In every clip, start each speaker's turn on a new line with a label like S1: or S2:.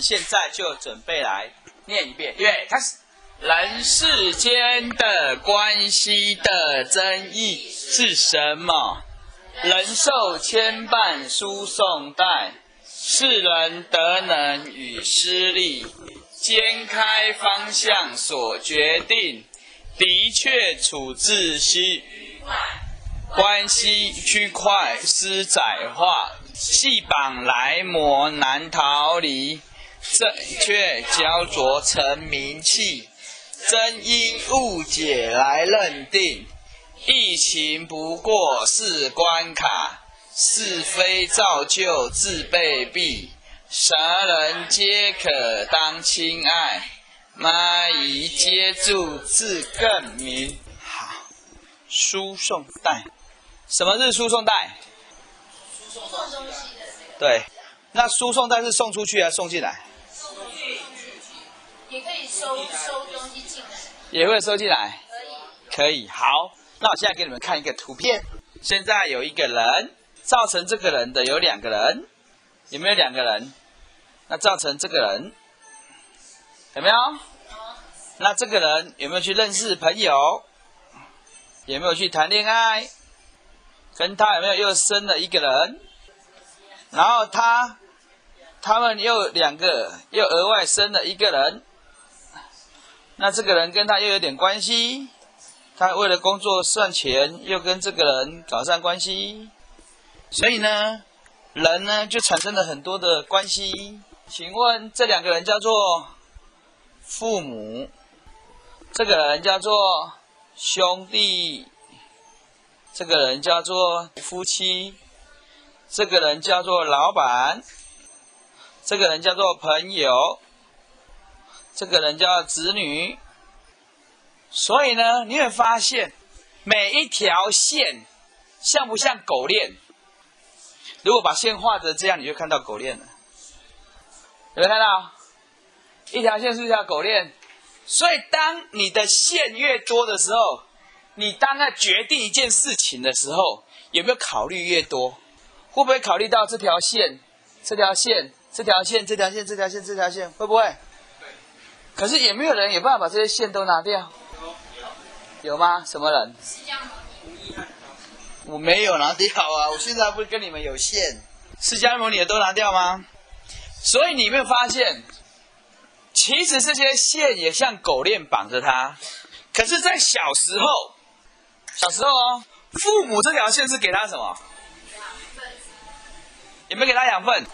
S1: 们现在就准备来念一遍，预备开始。人世间的关系的争议是什么？人受牵绊输送带，世人得能与失利，肩开方向所决定，的确处置需关系区块施窄化，细绑来磨难逃离，正确焦灼成名气。真因误解来认定，疫情不过是关卡，是非造就自被毙，啥人皆可当亲爱，蚂蚁接住自更明。好，输送带，什么是输送带？
S2: 送东西的
S1: 对，那输送带是送出去还是送进来？
S2: 也可以收收东西进来，
S1: 也会收进来。
S2: 可以。
S1: 可以，好，那我现在给你们看一个图片。现在有一个人，造成这个人的有两个人，有没有两个人？那造成这个人有没有？那这个人有没有去认识朋友？有没有去谈恋爱？跟他有没有又生了一个人？然后他他们又两个又额外生了一个人。那这个人跟他又有点关系，他为了工作赚钱，又跟这个人搞上关系，所以呢，人呢就产生了很多的关系。请问这两个人叫做父母，这个人叫做兄弟，这个人叫做夫妻，这个人叫做老板，这个人叫做朋友。这个人叫子女，所以呢，你会发现每一条线像不像狗链？如果把线画成这样，你就看到狗链了。有没有看到？一条线是一条狗链，所以当你的线越多的时候，你当在决定一件事情的时候，有没有考虑越多？会不会考虑到这条线、这条线、这条线、这条线、这条线、这条线？会不会？可是也没有人有办法把这些线都拿掉，有吗？什么人？我没有拿掉啊！我现在不是跟你们有线，释迦牟尼的都拿掉吗？所以你有没有发现，其实这些线也像狗链绑着他。可是，在小时候，小时候哦，父母这条线是给他什么？养分有没有给他养分？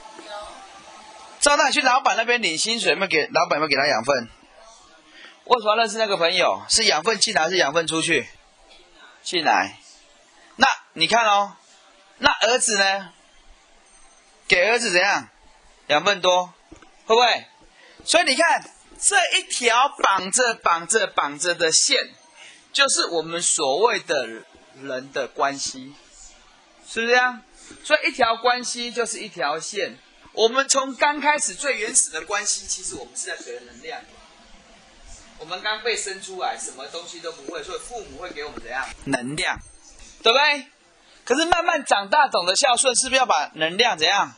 S1: 赵大去老板那边领薪水，有没有给老板有没有给他养分？为什么要认识那个朋友？是养分进来还是养分出去？进来。那你看哦，那儿子呢？给儿子怎样？养分多，会不会？所以你看这一条绑着绑着绑着的线，就是我们所谓的人的关系，是不是这样？所以一条关系就是一条线。我们从刚开始最原始的关系，其实我们是在学能量。我们刚被生出来，什么东西都不会，所以父母会给我们怎样能量，对不对？可是慢慢长大，懂得孝顺，是不是要把能量怎样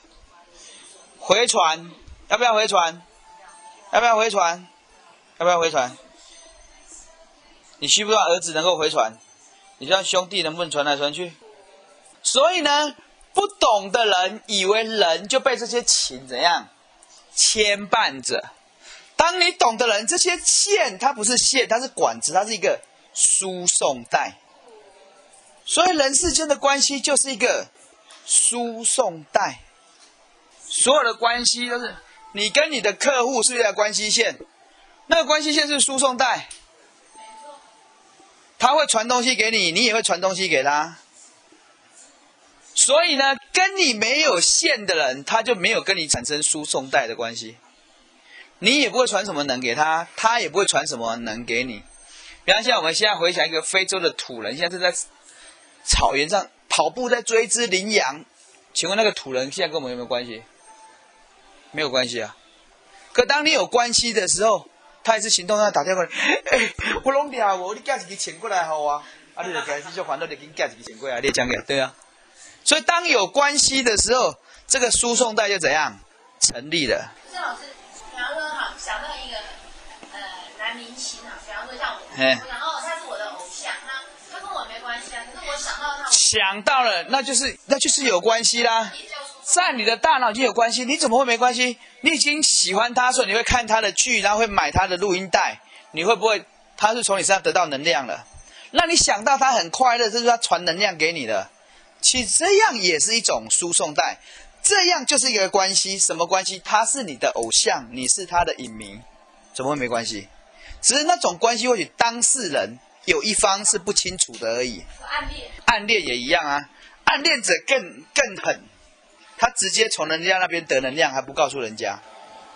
S1: 回传？要不要回传？要不要回传？要不要回传？你需不需要儿子能够回传？你让兄弟能不能传来传去？所以呢，不懂的人以为人就被这些情怎样牵绊着。当你懂的人，这些线它不是线，它是管子，它是一个输送带。所以人世间的关系就是一个输送带，所有的关系都是你跟你的客户是一条关系线，那个关系线是输送带，他会传东西给你，你也会传东西给他。所以呢，跟你没有线的人，他就没有跟你产生输送带的关系。你也不会传什么能给他，他也不会传什么能给你。比方像我们现在回想一个非洲的土人，现在正在草原上跑步在追只羚羊，请问那个土人现在跟我们有没有关系？没有关系啊。可当你有关系的时候，他也是行动上打电话来，哎、我弄掉我，你寄一个钱过来好啊，啊，你就开始就还到你给你寄一个钱过来，你也讲给对啊。所以当有关系的时候，这个输送带就怎样成立了？
S2: 郑老师，比方说哈，想到一个呃男明星啊，比方说像我，
S1: 嘿
S2: 然后他是我的偶像，那他跟我没关系啊，可是我想到他，
S1: 想到了，那就是那就是有关系啦。在你的大脑已经有关系，你怎么会没关系？你已经喜欢他，所以你会看他的剧，然后会买他的录音带，你会不会？他是从你身上得到能量了，那你想到他很快乐，这是他传能量给你的。其实这样也是一种输送带，这样就是一个关系，什么关系？他是你的偶像，你是他的影迷，怎么会没关系？只是那种关系，或许当事人有一方是不清楚的而已。
S2: 暗恋，
S1: 暗恋也一样啊，暗恋者更更狠，他直接从人家那边得能量，还不告诉人家。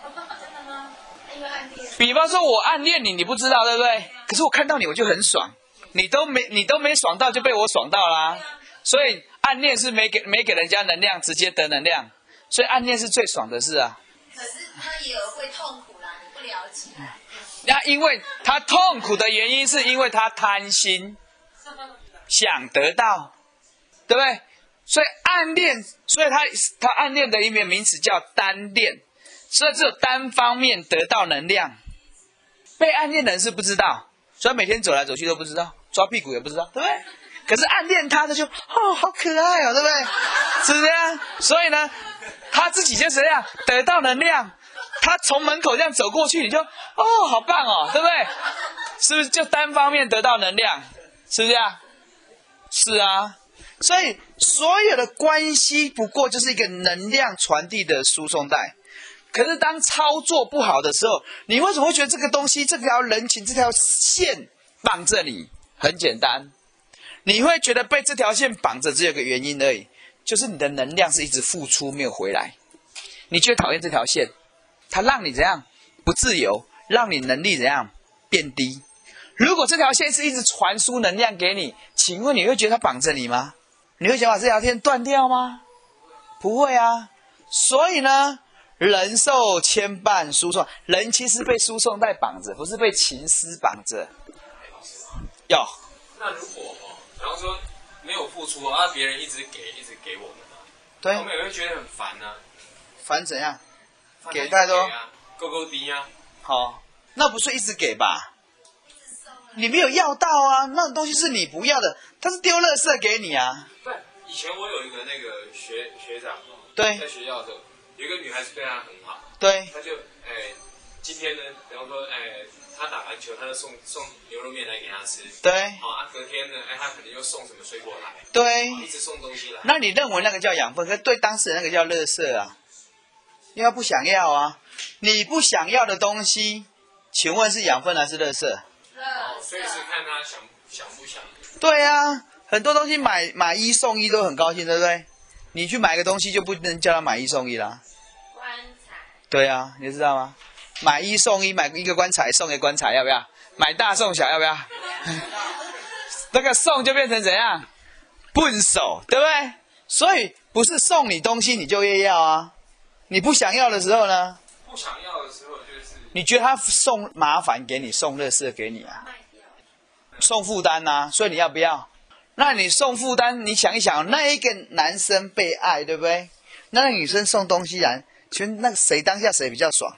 S2: 真的吗？因为暗恋，
S1: 比方说，我暗恋你，你不知道对不对？可是我看到你，我就很爽，你都没你都没爽到，就被我爽到啦、所以暗恋是没给没给人家能量，直接得能量，所以暗恋是最爽的事啊。
S2: 可是他也有会痛苦啦，你不了解。
S1: 那因为他痛苦的原因，是因为他贪心，想得到，对不对？所以暗恋，所以他他暗恋的一面名词叫单恋，所以只有单方面得到能量。被暗恋的人是不知道，所以每天走来走去都不知道，抓屁股也不知道，对不对？可是暗恋他的就哦，好可爱哦，对不对？是不是这样？所以呢，他自己就是这样得到能量，他从门口这样走过去，你就哦，好棒哦，对不对？是不是就单方面得到能量？是不是啊？是啊，所以所有的关系不过就是一个能量传递的输送带。可是当操作不好的时候，你为什么会觉得这个东西、这条人情、这条线绑着你？很简单，你会觉得被这条线绑着，只有个原因而已，就是你的能量是一直付出没有回来。你就讨厌这条线，它让你怎样不自由，让你能力怎样变低。如果这条线是一直传输能量给你，请问你会觉得它绑着你吗？你会想把这条线断掉吗？不会啊。所以呢，人受牵绊输送，人其实被输送带绑着，不是被情丝绑着。要
S3: 那如果哦，比方说没有付出啊，别人一直给一直给我们啊，
S1: 对。
S3: 我，们也会觉得很烦呢、
S1: 烦怎样？
S3: 烦
S1: 给太多？
S3: 啊，够够低啊，
S1: 好，那不是一直给吧？你没有要到啊，那种东西是你不要的，他是丢垃圾给你啊。
S3: 对，以前我有一个那个学学长在学校的时候，有一个女孩子对他很好，
S1: 对。
S3: 他就哎，今天呢，比方说哎，他打篮球，他就送送牛肉面来给他吃，
S1: 对
S3: 好啊，隔天呢，哎，他可能又送什么水果来，
S1: 对，
S3: 一直送东西来，
S1: 那你认为那个叫养分，可是对当事人那个叫垃圾啊，因为他不想要啊。你不想要的东西，请问是养分还是垃圾？
S3: 哦，所以是看他想想不想，
S1: 对啊，很多东西买买一送一都很高兴，对不对？你去买个东西就不能叫他买一送一啦。
S2: 棺材，
S1: 对啊，你知道吗？买一送一，买一个棺材送一个棺材，要不要？买大送小，要不要？那个送就变成怎样？笨手，对不对？所以不是送你东西你就越要啊。你不想要的时候呢，
S3: 不想要的时候就是
S1: 你觉得他送麻烦给你，送乐事给你啊，送负担呐、所以你要不要？那你送负担，你想一想，那一个男生被爱，对不对？那个女生送东西来，请问那个谁当下谁比较爽？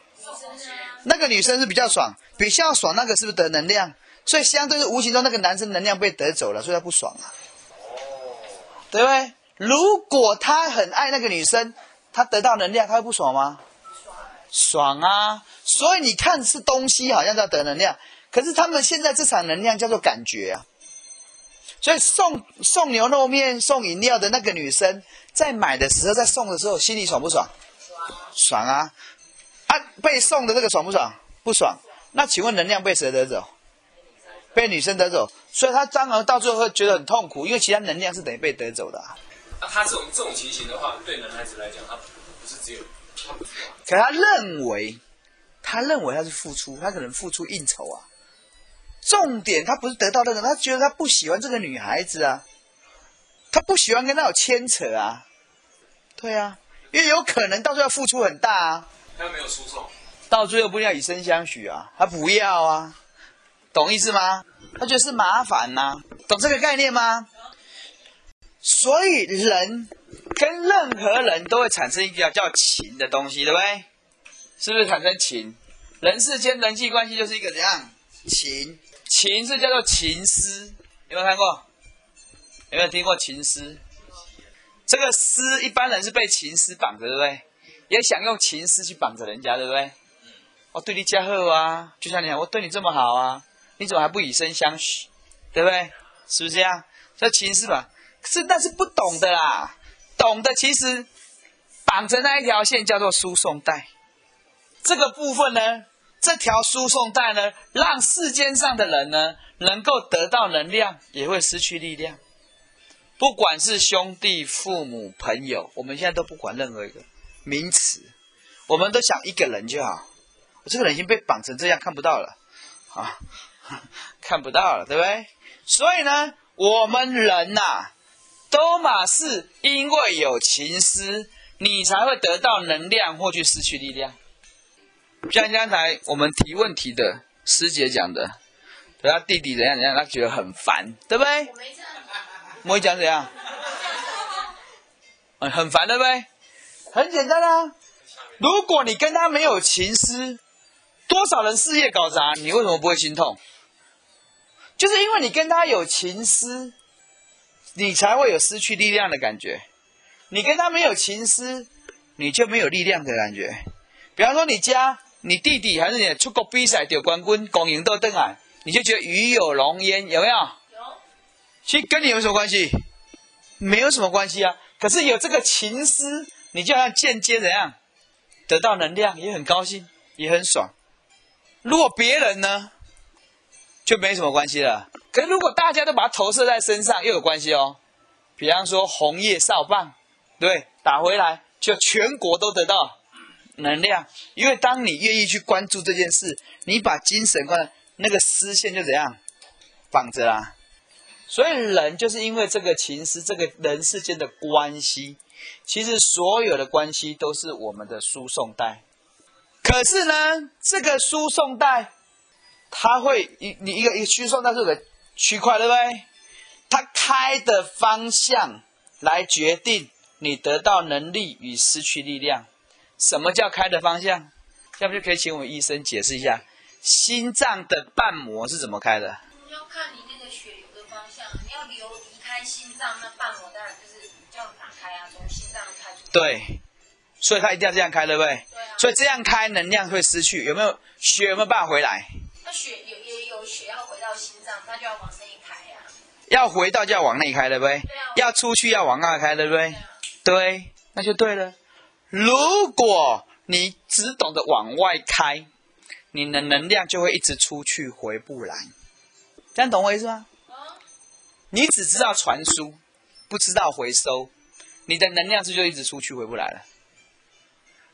S1: 那个女生是比较爽，比较爽，那个是不是得能量？所以相对是无形中那个男生能量被得走了，所以他不爽啊，对不对？如果他很爱那个女生，他得到能量，他会不爽吗？爽啊！所以你看是东西好像叫得能量，可是他们现在这场能量叫做感觉啊。所以送送牛肉面、送饮料的那个女生，在买的时候，在送的时候，心里爽不爽？爽啊！啊，被送的这个爽不爽？不爽。那请问能量被谁得走？被女生得走，所以他当然到最后会觉得很痛苦，因为其他能量是等于被得走的、啊。
S3: 那他这种这种情形的话，对男孩子来讲，他不是只有他不是啊，
S1: 可他认为，他认为他是付出，他可能付出应酬啊。重点他不是得到那个，他觉得他不喜欢这个女孩子啊。他不喜欢跟他有牵扯啊。对啊，因为有可能到最后付出很大啊，
S3: 他没有输送，
S1: 到最后不要以身相许啊，他不要啊，懂意思吗？他觉得是麻烦呐、懂这个概念吗？所以人跟任何人都会产生一个叫情的东西，对不对？是不是产生情？人世间人际关系就是一个怎样情？情是叫做情丝，有没有看过？有没有听过情丝？这个丝一般人是被情丝绑着，对不对？也想用情丝去绑着人家，对不对？我对你加厚啊，就像你讲，我对你这么好啊，你怎么还不以身相许？对不对？是不是这样？这情丝吧，是但是不懂的啦，懂的其实绑着那一条线叫做输送带。这个部分呢，这条输送带呢，让世间上的人呢，能够得到能量，也会失去力量。不管是兄弟、父母、朋友，我们现在都不管任何一个名词，我们都想一个人就好。我这个人已经被绑成这样，看不到了，啊，看不到了，对不对？所以呢，我们人呐、都嘛是因为有情思，你才会得到能量或去失去力量。像刚才我们提问题的师姐讲的，对他弟弟怎样怎样，他觉得很烦，对不对？
S2: 我没这样，
S1: 我会讲怎样？嗯，很烦，对不对？很简单啊。如果你跟他没有情思，多少人事业搞砸，你为什么不会心痛？就是因为你跟他有情思，你才会有失去力量的感觉。你跟他没有情思，你就没有力量的感觉。比方说，你家你弟弟还是你出国比赛得冠军，公赢都登来，你就觉得与有荣焉，有没有？
S2: 有
S1: 其实跟你有什么关系？没有什么关系啊。可是有这个情思，你就好像间接怎样得到能量，也很高兴，也很爽。如果别人呢，就没什么关系了。可是如果大家都把它投射在身上，又有关系哦。比方说红叶扫棒，对，打回来就全国都得到能量，因为当你愿意去关注这件事，你把精神关那个丝线就怎样绑着啦。所以人就是因为这个情思，这个人世间的关系，其实所有的关系都是我们的输送带。可是呢，这个输送带，它会一你一个一个输送带是个区块，对不对？它开的方向来决定你得到能力与失去力量。什么叫开的方向？要不就可以请我们医生解释一下，心脏的瓣膜是怎么开的？
S2: 要看你那个血流的方向，你要流离开心脏，那瓣膜当然就是这样打开啊，
S1: 对，所以它一定要这样开，对不对？
S2: 对啊。
S1: 所以这样开能量会失去，有没有血有没有办法回来？
S2: 那血有也有血要回到心脏，那就要往内开呀、
S1: 要回到就要往内开，对不对？
S2: 对啊
S1: 要出去要往外开，对不对
S2: 对？啊。
S1: 对，那就对了。如果你只懂得往外开，你的能量就会一直出去，回不来。这样懂我意思吗？
S2: 哦，
S1: 你只知道传输，不知道回收，你的能量是就一直出去，回不来了。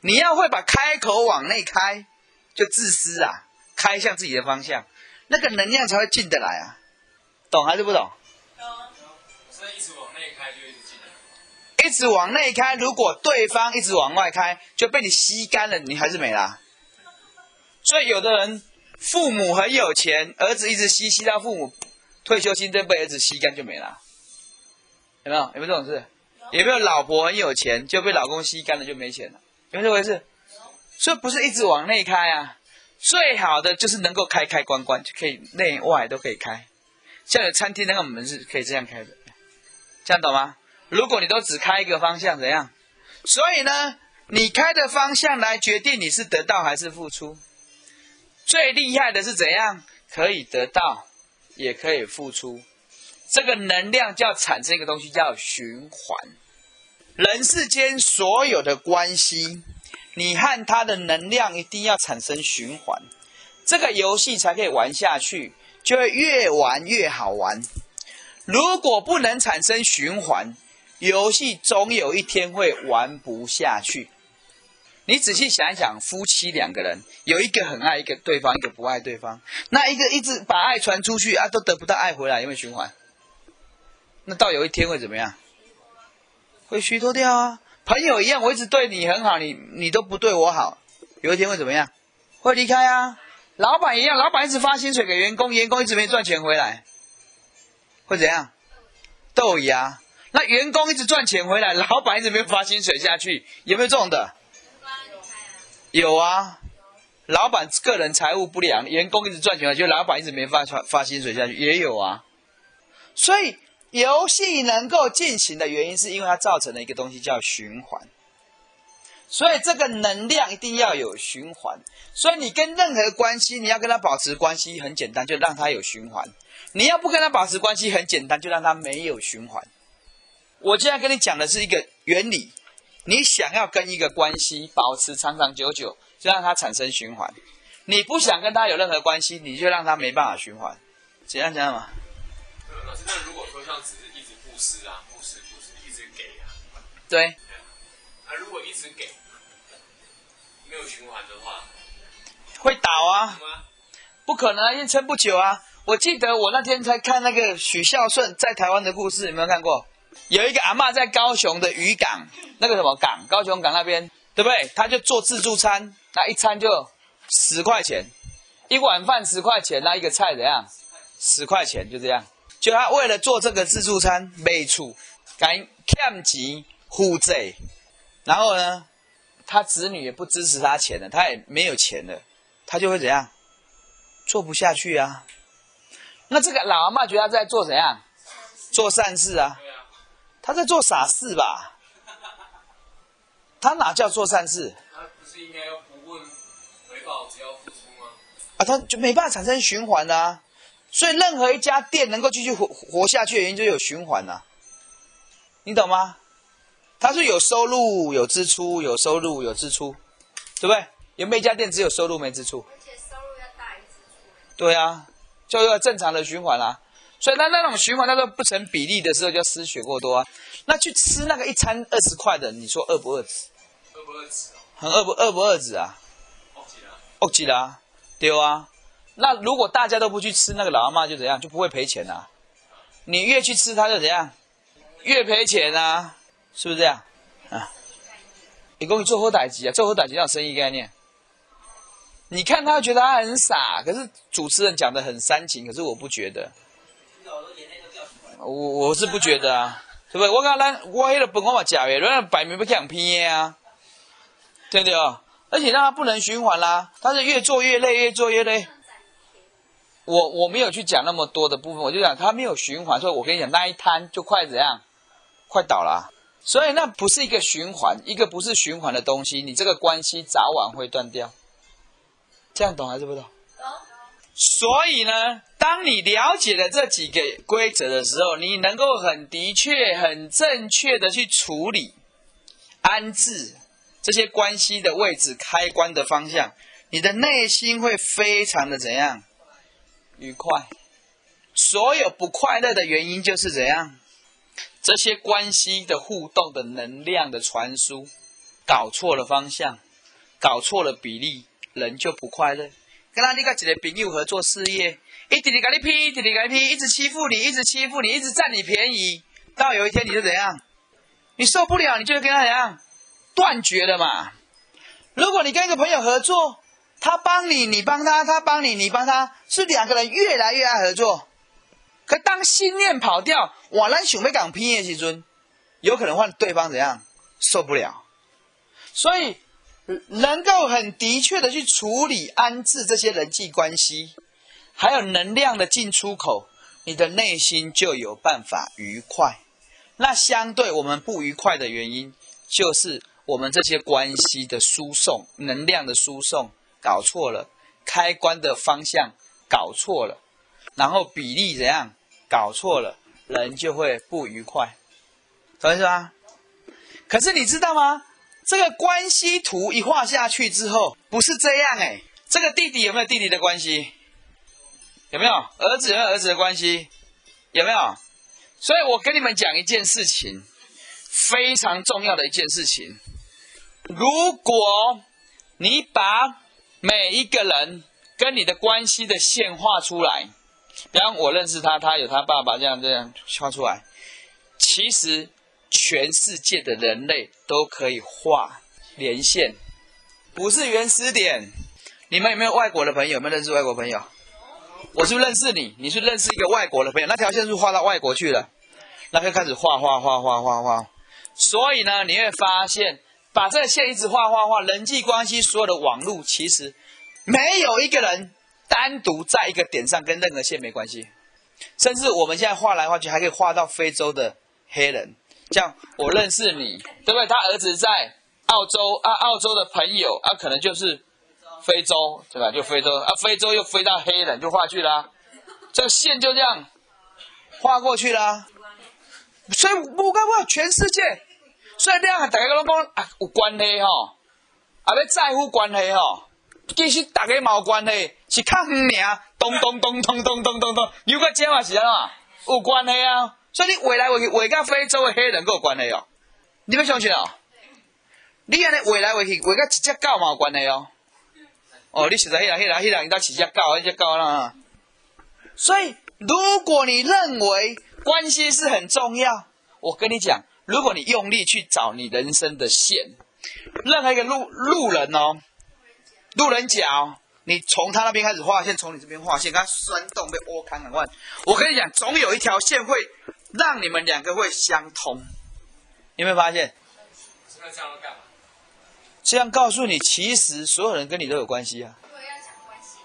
S1: 你要会把开口往内开，就自私啊，开向自己的方向，那个能量才会进得来啊。懂还是不懂？
S2: 哦，
S3: 所以一直往内开就一直进。
S1: 一直往内开，如果对方一直往外开，就被你吸干了，你还是没啦。所以有的人父母很有钱，儿子一直吸吸到父母退休金都被儿子吸干就没了。有没有？有没有这种事？有没有老婆很有钱就被老公吸干了就没钱了？有没有这回事？所以不是一直往内开啊，最好的就是能够开开关关，就可以内外都可以开。像有餐厅那个门是可以这样开的，这样懂吗？如果你都只开一个方向，怎样？所以呢，你开的方向来决定你是得到还是付出。最厉害的是怎样？可以得到，也可以付出。这个能量就要产生一个东西叫循环。人世间所有的关系，你和它的能量一定要产生循环，这个游戏才可以玩下去，就会越玩越好玩。如果不能产生循环，游戏总有一天会玩不下去。你仔细想一想，夫妻两个人有一个很爱一个对方，一个不爱对方，那一个一直把爱传出去啊，都得不到爱回来，有没有循环？那到有一天会怎么样？会虚脱掉啊。朋友一样，我一直对你很好，你你都不对我好，有一天会怎么样？会离开啊。老板一样，老板一直发薪水给员工，员工一直没赚钱回来，会怎样？豆芽。那员工一直赚钱回来，老板一直没有发薪水下去，有没有这种的？有啊。老板个人财务不良，员工一直赚钱，就老板一直没发发发薪水下去，也有啊。所以游戏能够进行的原因，是因为它造成了一个东西叫循环。所以这个能量一定要有循环。所以你跟任何关系，你要跟他保持关系，很简单，就让他有循环。你要不跟他保持关系，很简单，就让他没有循环。我现在跟你讲的是一个原理，你想要跟一个关系保持长长久久。就让它产生循环。你不想跟他有任何关系，你就让他没办法循环。怎样讲嘛？
S3: 那如果说像只是一直布施啊，布施布施，一直给啊，
S1: 对。
S3: 啊如果一直给，没有循环的话，
S1: 会倒啊？不可能啊，因为撑不久啊。我记得我那天才看那个许孝顺在台湾的故事，有没有看过？有一个阿嬷在高雄的渔港，那个什么港，高雄港那边。对不对？他就做自助餐，那一餐就十块钱，一碗饭十块钱，那一个菜怎样？十块钱就这样。就他为了做这个自助餐，没处，敢欠钱负债，然后呢，他子女也不支持他钱了，他也没有钱了，他就会怎样？做不下去啊。那这个老阿妈觉得他在做怎样？做善事啊。他在做傻事吧？他哪叫做善事？
S3: 他不是应该要不问回报，只要付出吗？
S1: 啊，他就没办法产生循环的，所以任何一家店能够继续活活下去的原因就有循环呐，你懂吗？它是有收入有支出，有收入有支出，对不对？有没有一家店只有收入没支出？
S2: 而且收入要大于支出。
S1: 对啊，就要正常的循环啦。所以那那种循环，它说不成比例的时候，就失血过多啊。那去吃那个一餐二十块的，你说饿不饿死？
S3: 饿不饿死
S1: 很饿不饿不饿死啊？
S3: 饿极了。
S1: 饿极了，对啊。那如果大家都不去吃，那个老阿妈就怎样？就不会赔钱啊。你越去吃，他就怎样？越赔钱啊，是不是这样？啊。你公你做好歹级啊，做好歹级叫生意概念。你看他觉得他很傻，可是主持人讲的很煽情，可是我不觉得。我我是不觉得啊，对不对？我讲咱我迄个本我嘛假的，人家摆明不讲偏的啊，对不对哦？而且让他不能循环啦，他是越做越累，越做越累。我我没有去讲那么多的部分，我就讲它没有循环，所以我跟你讲那一摊就快怎样，快倒了。所以那不是一个循环，一个不是循环的东西，你这个关系早晚会断掉。这样懂还是不懂？懂所以呢，当你了解了这几个规则的时候，你能够很的确、很正确的去处理、安置这些关系的位置、开关的方向，你的内心会非常的怎样愉快？所有不快乐的原因就是怎样？这些关系的互动的能量的传输搞错了方向，搞错了比例，人就不快乐。跟他你个几个朋友合作事业，一直直给你批，一直直给你批，一直欺负你，一直欺负你，一直占你便宜，到有一天你就怎样？你受不了，你就跟他怎样？断绝了嘛。如果你跟一个朋友合作，他帮你，你帮他，他帮你，你帮他，是两个人越来越爱合作。可当信念跑掉，我咱想要讲拼的时阵，有可能换对方怎样？受不了。所以。能够很的确的去处理安置这些人际关系，还有能量的进出口，你的内心就有办法愉快。那相对我们不愉快的原因，就是我们这些关系的输送、能量的输送搞错了，开关的方向搞错了，然后比例怎样搞错了，人就会不愉快，懂意思吗？可是你知道吗？这个关系图一画下去之后，不是这样哎。这个弟弟有没有弟弟的关系？有没有儿子有没有儿子的关系？有没有？所以我跟你们讲一件事情，非常重要的一件事情。如果你把每一个人跟你的关系的线画出来，比方我认识他，他有他爸爸这样这样画出来，其实全世界的人类都可以画连线，不是原始点。你们有没有外国的朋友？有没有认识外国朋友？我是不是认识你？你是认识一个外国的朋友？那条线是画到外国去了？那就开始画画画画画画。所以呢，你会发现，把这个线一直画画画，人际关系所有的网络，其实没有一个人单独在一个点上跟任何线没关系。甚至我们现在画来画去，还可以画到非洲的黑人。像我认识你，对不对？他儿子在澳洲啊，澳洲的朋友啊，可能就是非洲，对吧？就非洲啊，非洲又飞到黑人，就画去啦。这个线就这样画过去了。所以不干不全世界，所以这样大家拢讲啊有关系吼，啊要在乎关系吼，其实大家冇关系，是较远尔，咚咚咚咚咚咚咚咚，有个这嘛是安怎？有关系啊。所以你未来回去，会甲非洲的黑人有关系哦。你要相信哦。你安尼未来回去，会甲一只狗嘛有关系哦。哦，你实在迄人、迄人、迄人，应该饲只狗，迄只狗啦。所以，如果你认为关系是很重要，我跟你讲，如果你用力去找你人生的线，任何一个路路人哦，路人甲，你从他那边开始画线，从你这边画线，他酸动被窝看看，我跟你讲，总有一条线会。让你们两个会相通，有没有发现？
S3: 那这样干嘛？
S1: 这样告诉你，其实所有人跟你都有关系啊。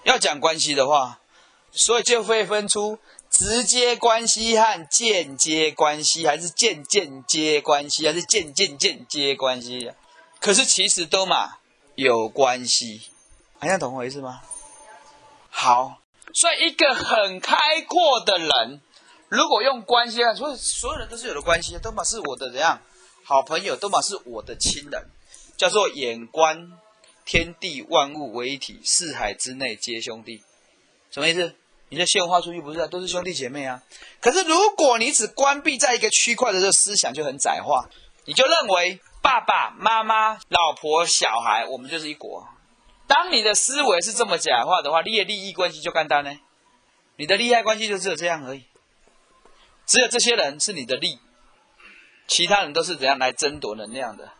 S2: 要讲关系
S1: 的话，所以就会分出直接关系和间接关系，还是间间接关系，还是间间间接关系。可是其实都嘛有关系，好像懂我意思吗？好，所以一个很开阔的人。如果用关系啊，所以所有人都是有的关系，都嘛是我的怎样好朋友，都嘛是我的亲人，叫做眼观天地万物为一体，四海之内皆兄弟，什么意思？你的线画出去不是啊，都是兄弟姐妹啊。可是如果你只关闭在一个区块的时候，思想就很窄化，你就认为爸爸妈妈、老婆、小孩，我们就是一国。当你的思维是这么窄化的话，你的利益关系就干单呢？你的利害关系就只有这样而已。只有这些人是你的利，其他人都是怎样来争夺能量的。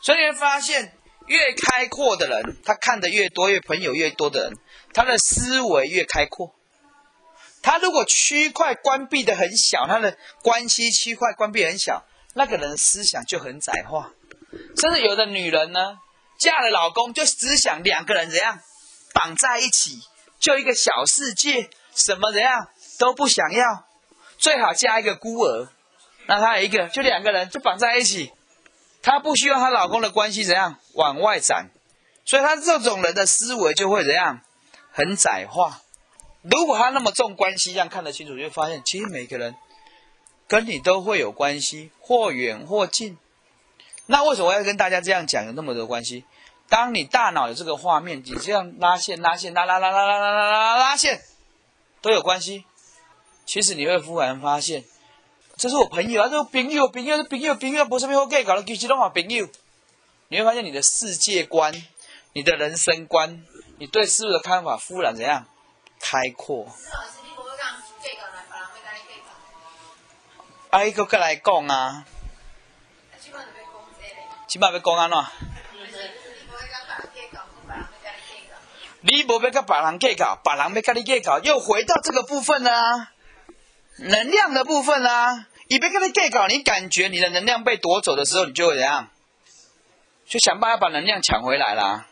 S1: 所以你会发现，越开阔的人，他看的越多，越朋友越多的人，他的思维越开阔。他如果区块关闭的很小，他的关系区块关闭很小，那个人思想就很窄化。甚至有的女人呢，嫁了老公就只想两个人怎样绑在一起，就一个小世界，什么怎样都不想要。最好嫁一个孤儿，那他一个就两个人就绑在一起，她不希望她老公的关系怎样往外展，所以她这种人的思维就会怎样很窄化。如果他那么重关系，这样看得清楚，就会发现其实每个人跟你都会有关系，或远或近。那为什么我要跟大家这样讲有那么多关系？当你大脑有这个画面，你这样拉线拉线拉拉拉拉拉拉拉拉拉线都有关系。其实你会忽然发现，这是我朋友啊，这朋友朋友是朋友朋友，不是咩好计搞的，其实都好朋友。你会发现你的世界观、你的人生观、你对事物的看法忽然怎样开阔。啊，一个过来讲啊，起码要讲安怎？你无要跟别人计较，别人要跟你计较，又回到这个部分啊。能量的部分啊，你别跟他盖搞，你感觉你的能量被夺走的时候，你就会怎样？就想办法把能量抢回来啦。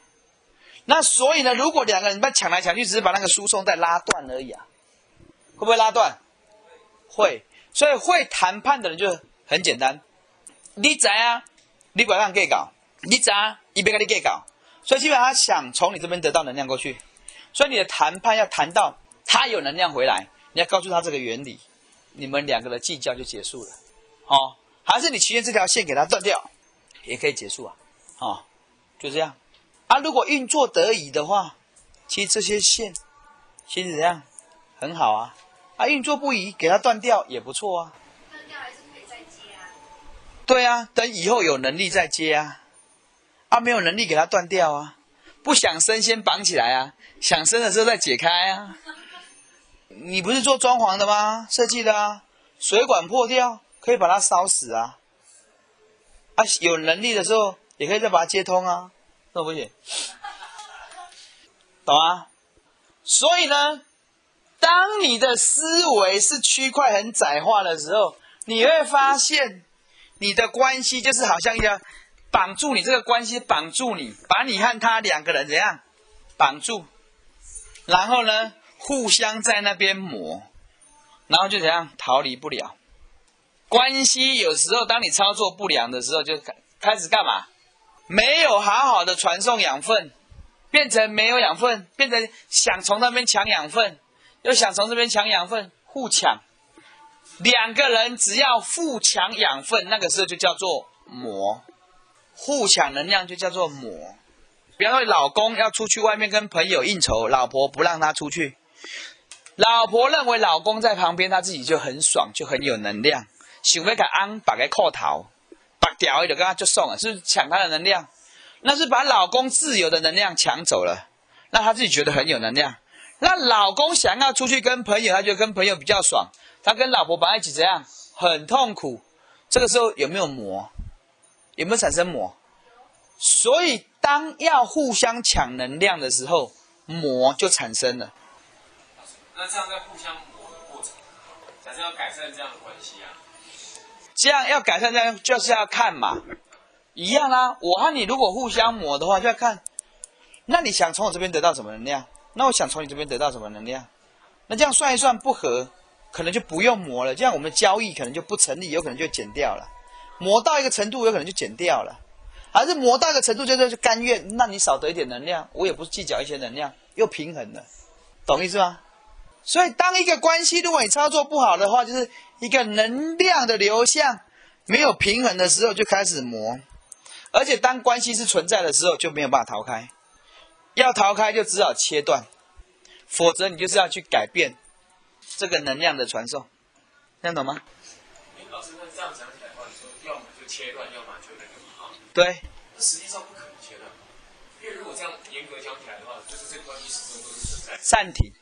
S1: 那所以呢，如果两个人把抢来抢去，只是把那个输送带拉断而已啊，会不会拉断？会。所以会谈判的人就很简单，你在啊，你不要让盖搞，你在啊，你别跟你盖搞。所以基本上他想从你这边得到能量过去，所以你的谈判要谈到他有能量回来，你要告诉他这个原理。你们两个的计较就结束了，哦，还是你情愿这条线给他断掉，也可以结束啊，哦，就这样。啊，如果运作得宜的话，其实这些线其实怎样很好啊。啊，运作不宜，给它断掉也不错啊。
S2: 断掉还是可以再接啊。
S1: 对啊，等以后有能力再接啊。啊，没有能力给它断掉啊。不想生先绑起来啊，想生的时候再解开啊。你不是做装潢的吗？设计的啊，水管破掉可以把它烧死啊，啊，有能力的时候也可以再把它接通啊，都不行？懂啊？所以呢，当你的思维是区块很窄化的时候，你会发现你的关系就是好像要绑住你这个关系，绑住你，把你和他两个人怎样绑住，然后呢，互相在那边磨，然后就怎样逃离不了。关系有时候当你操作不良的时候，就开开始干嘛？没有好好的传送养分。变成没有养分，变成想从那边抢养分，又想从这边抢养分，互抢。两个人只要互抢养分，那个时候就叫做魔。互抢能量就叫做魔。比方说，老公要出去外面跟朋友应酬，老婆不让他出去，老婆认为老公在旁边，他自己就很爽，就很有能量。想要给安把个扣头，拔掉就跟他就送了，是是抢他的能量。那是把老公自由的能量抢走了，那他自己觉得很有能量。那老公想要出去跟朋友，他觉得跟朋友比较爽。他跟老婆绑在一起怎样？很痛苦。这个时候有没有魔？有没有产生魔？所以当要互相抢能量的时候，魔就产生了。
S3: 那这样在互相磨的过程，假设要改善这样的关系啊？
S1: 这样要改善这样，就是要看嘛。一样啦，我和你如果互相磨的话，就要看，那你想从我这边得到什么能量？那我想从你这边得到什么能量？那这样算一算不合，可能就不用磨了。这样我们的交易可能就不成立，有可能就减掉了。磨到一个程度，有可能就减掉了。还是磨到一个程度，就是甘愿，那你少得一点能量，我也不计较一些能量，又平衡了，懂意思吗？所以当一个关系如果你操作不好的话，就是一个能量的流向没有平衡的时候，就开始磨。而且当关系是存在的时候，就没有办法逃开。要逃开，就只好切断，否则你就是要去改变这个能量的传送，听懂吗？
S3: 老师，那这样讲起来的话，你说要么就切断，要么就那个嘛。
S1: 对。
S3: 实际上不可能切断，因为如果这样严格讲起来的话，就是这个关系始终都是存在。
S1: 暂停，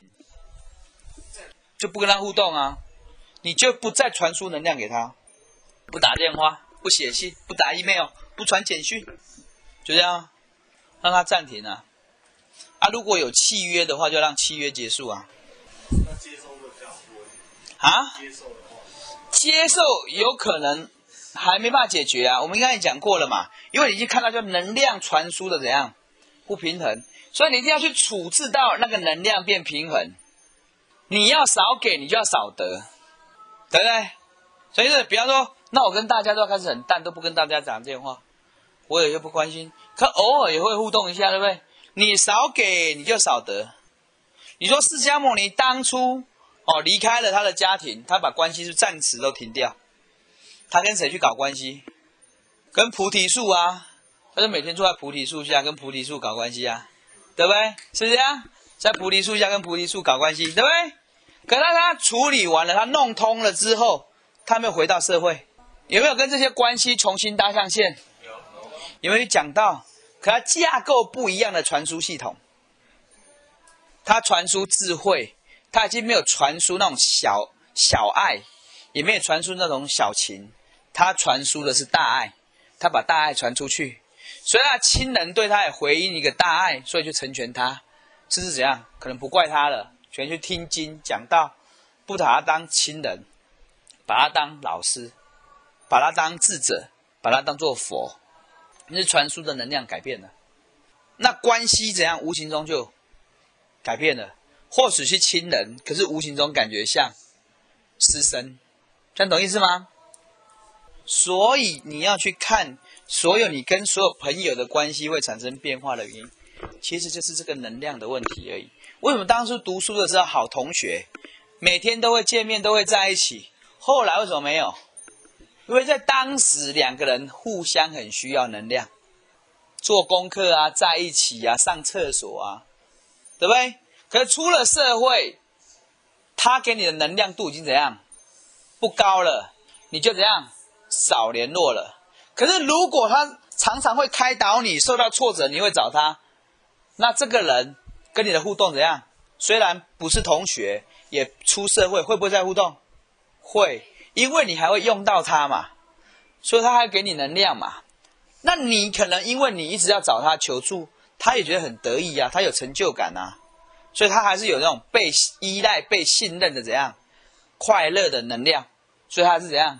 S1: 就不跟他互动啊，你就不再传输能量给他，不打电话，不写信，不打 email。不传简讯，就这样，让他暂停啊。啊，如果有契约的话，就让契约结束啊。
S4: 那接收的比较多。
S1: 啊？
S4: 接受的话，
S1: 接受有可能还没办法解决啊。我们刚才讲过了嘛，因为你已经看到叫能量传输的怎样不平衡，所以你一定要去处置到那个能量变平衡。你要少给，你就要少得，对不对？所以是，比方说，那我跟大家都要开始很淡，都不跟大家讲电话。我也就不关心，可偶尔也会互动一下，对不对？你少给你就少得。你说释迦牟尼当初哦离开了他的家庭，他把关系是暂时都停掉。他跟谁去搞关系？跟菩提树啊，他就每天坐在菩提树下跟菩提树搞关系啊，对不对？是不是啊？在菩提树下跟菩提树搞关系，对不对？可是他处理完了，他弄通了之后，他没有回到社会，有没有跟这些关系重新搭上线？有有没有讲到？可他架构不一样的传输系统，他传输智慧，他已经没有传输那种小小爱，也没有传输那种小情，他传输的是大爱，他把大爱传出去，所以他亲人对他也回应一个大爱，所以就成全他，这是怎样？可能不怪他了，全去听经讲道，不把他当亲人，把他当老师，把他当智者，把他当做佛。那是传输的能量改变了，那关系怎样？无形中就改变了。或许是亲人，可是无形中感觉像师生，这样懂意思吗？所以你要去看所有你跟所有朋友的关系会产生变化的原因，其实就是这个能量的问题而已。为什么当初读书的时候好同学，每天都会见面，都会在一起，后来为什么没有？因为在当时，两个人互相很需要能量，做功课啊，在一起啊，上厕所啊，对不对？可是出了社会，他给你的能量度已经怎样？不高了，你就怎样？少联络了。可是如果他常常会开导你，受到挫折你会找他，那这个人跟你的互动怎样？虽然不是同学，也出社会，会不会再互动？会。因为你还会用到它嘛，所以它还给你能量嘛。那你可能因为你一直要找他求助，他也觉得很得意啊，他有成就感啊，所以他还是有那种被依赖、被信任的怎样快乐的能量，所以他是怎样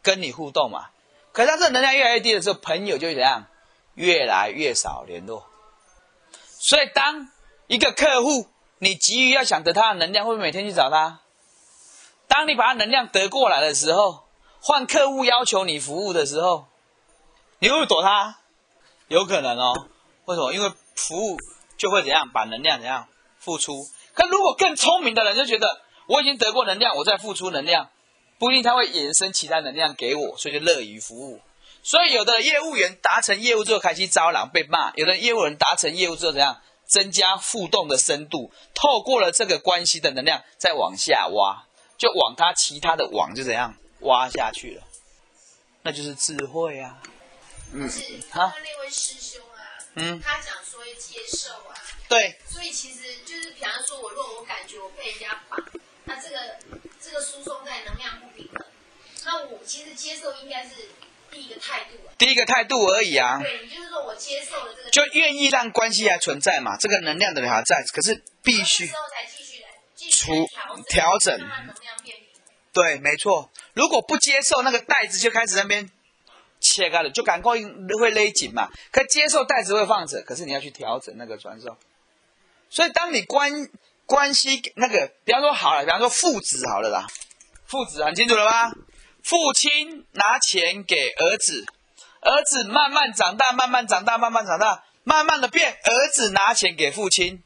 S1: 跟你互动嘛。可是他这能量越来越低的时候，朋友就怎样越来越少联络。所以当一个客户你急于要想得他的能量，会不会每天去找他？当你把他能量得过来的时候，换客户要求你服务的时候，你会不会躲他？有可能哦。为什么？因为服务就会怎样把能量怎样付出。可如果更聪明的人就觉得我已经得过能量，我再付出能量，不一定他会衍生其他能量给我，所以就乐于服务。所以有的业务员达成业务之后开始招揽被骂，有的业务员达成业务之后怎样增加互动的深度，透过了这个关系的能量再往下挖，就往他其他的网就怎样挖下去了，那就是智慧啊。嗯，
S2: 是
S1: 好
S2: 他那位师兄啊，
S1: 嗯，
S2: 他讲说接受啊，
S1: 对，
S2: 所以其实就是，比方说，我如果我感觉我被人家绑，那这个这个输送带能量不平衡，那我其实接受应该是第一个态度啊。
S1: 第一个态度而已啊，
S2: 对，你就是说我接受了这个，
S1: 就愿意让关系还存在嘛，这个能量的还在，可是必须
S2: 之后才继续来继续
S1: 出
S2: 来调
S1: 调整。对，没错。如果不接受那个袋子，就开始那边切开了，就赶快会勒紧嘛。可接受袋子会放着，可是你要去调整那个传送。所以当你关关系那个，比方说好了，比方说父子好了啦，父子很清楚了吧？父亲拿钱给儿子，儿子慢慢长大，慢慢长大，慢慢长大，慢慢的变儿子拿钱给父亲。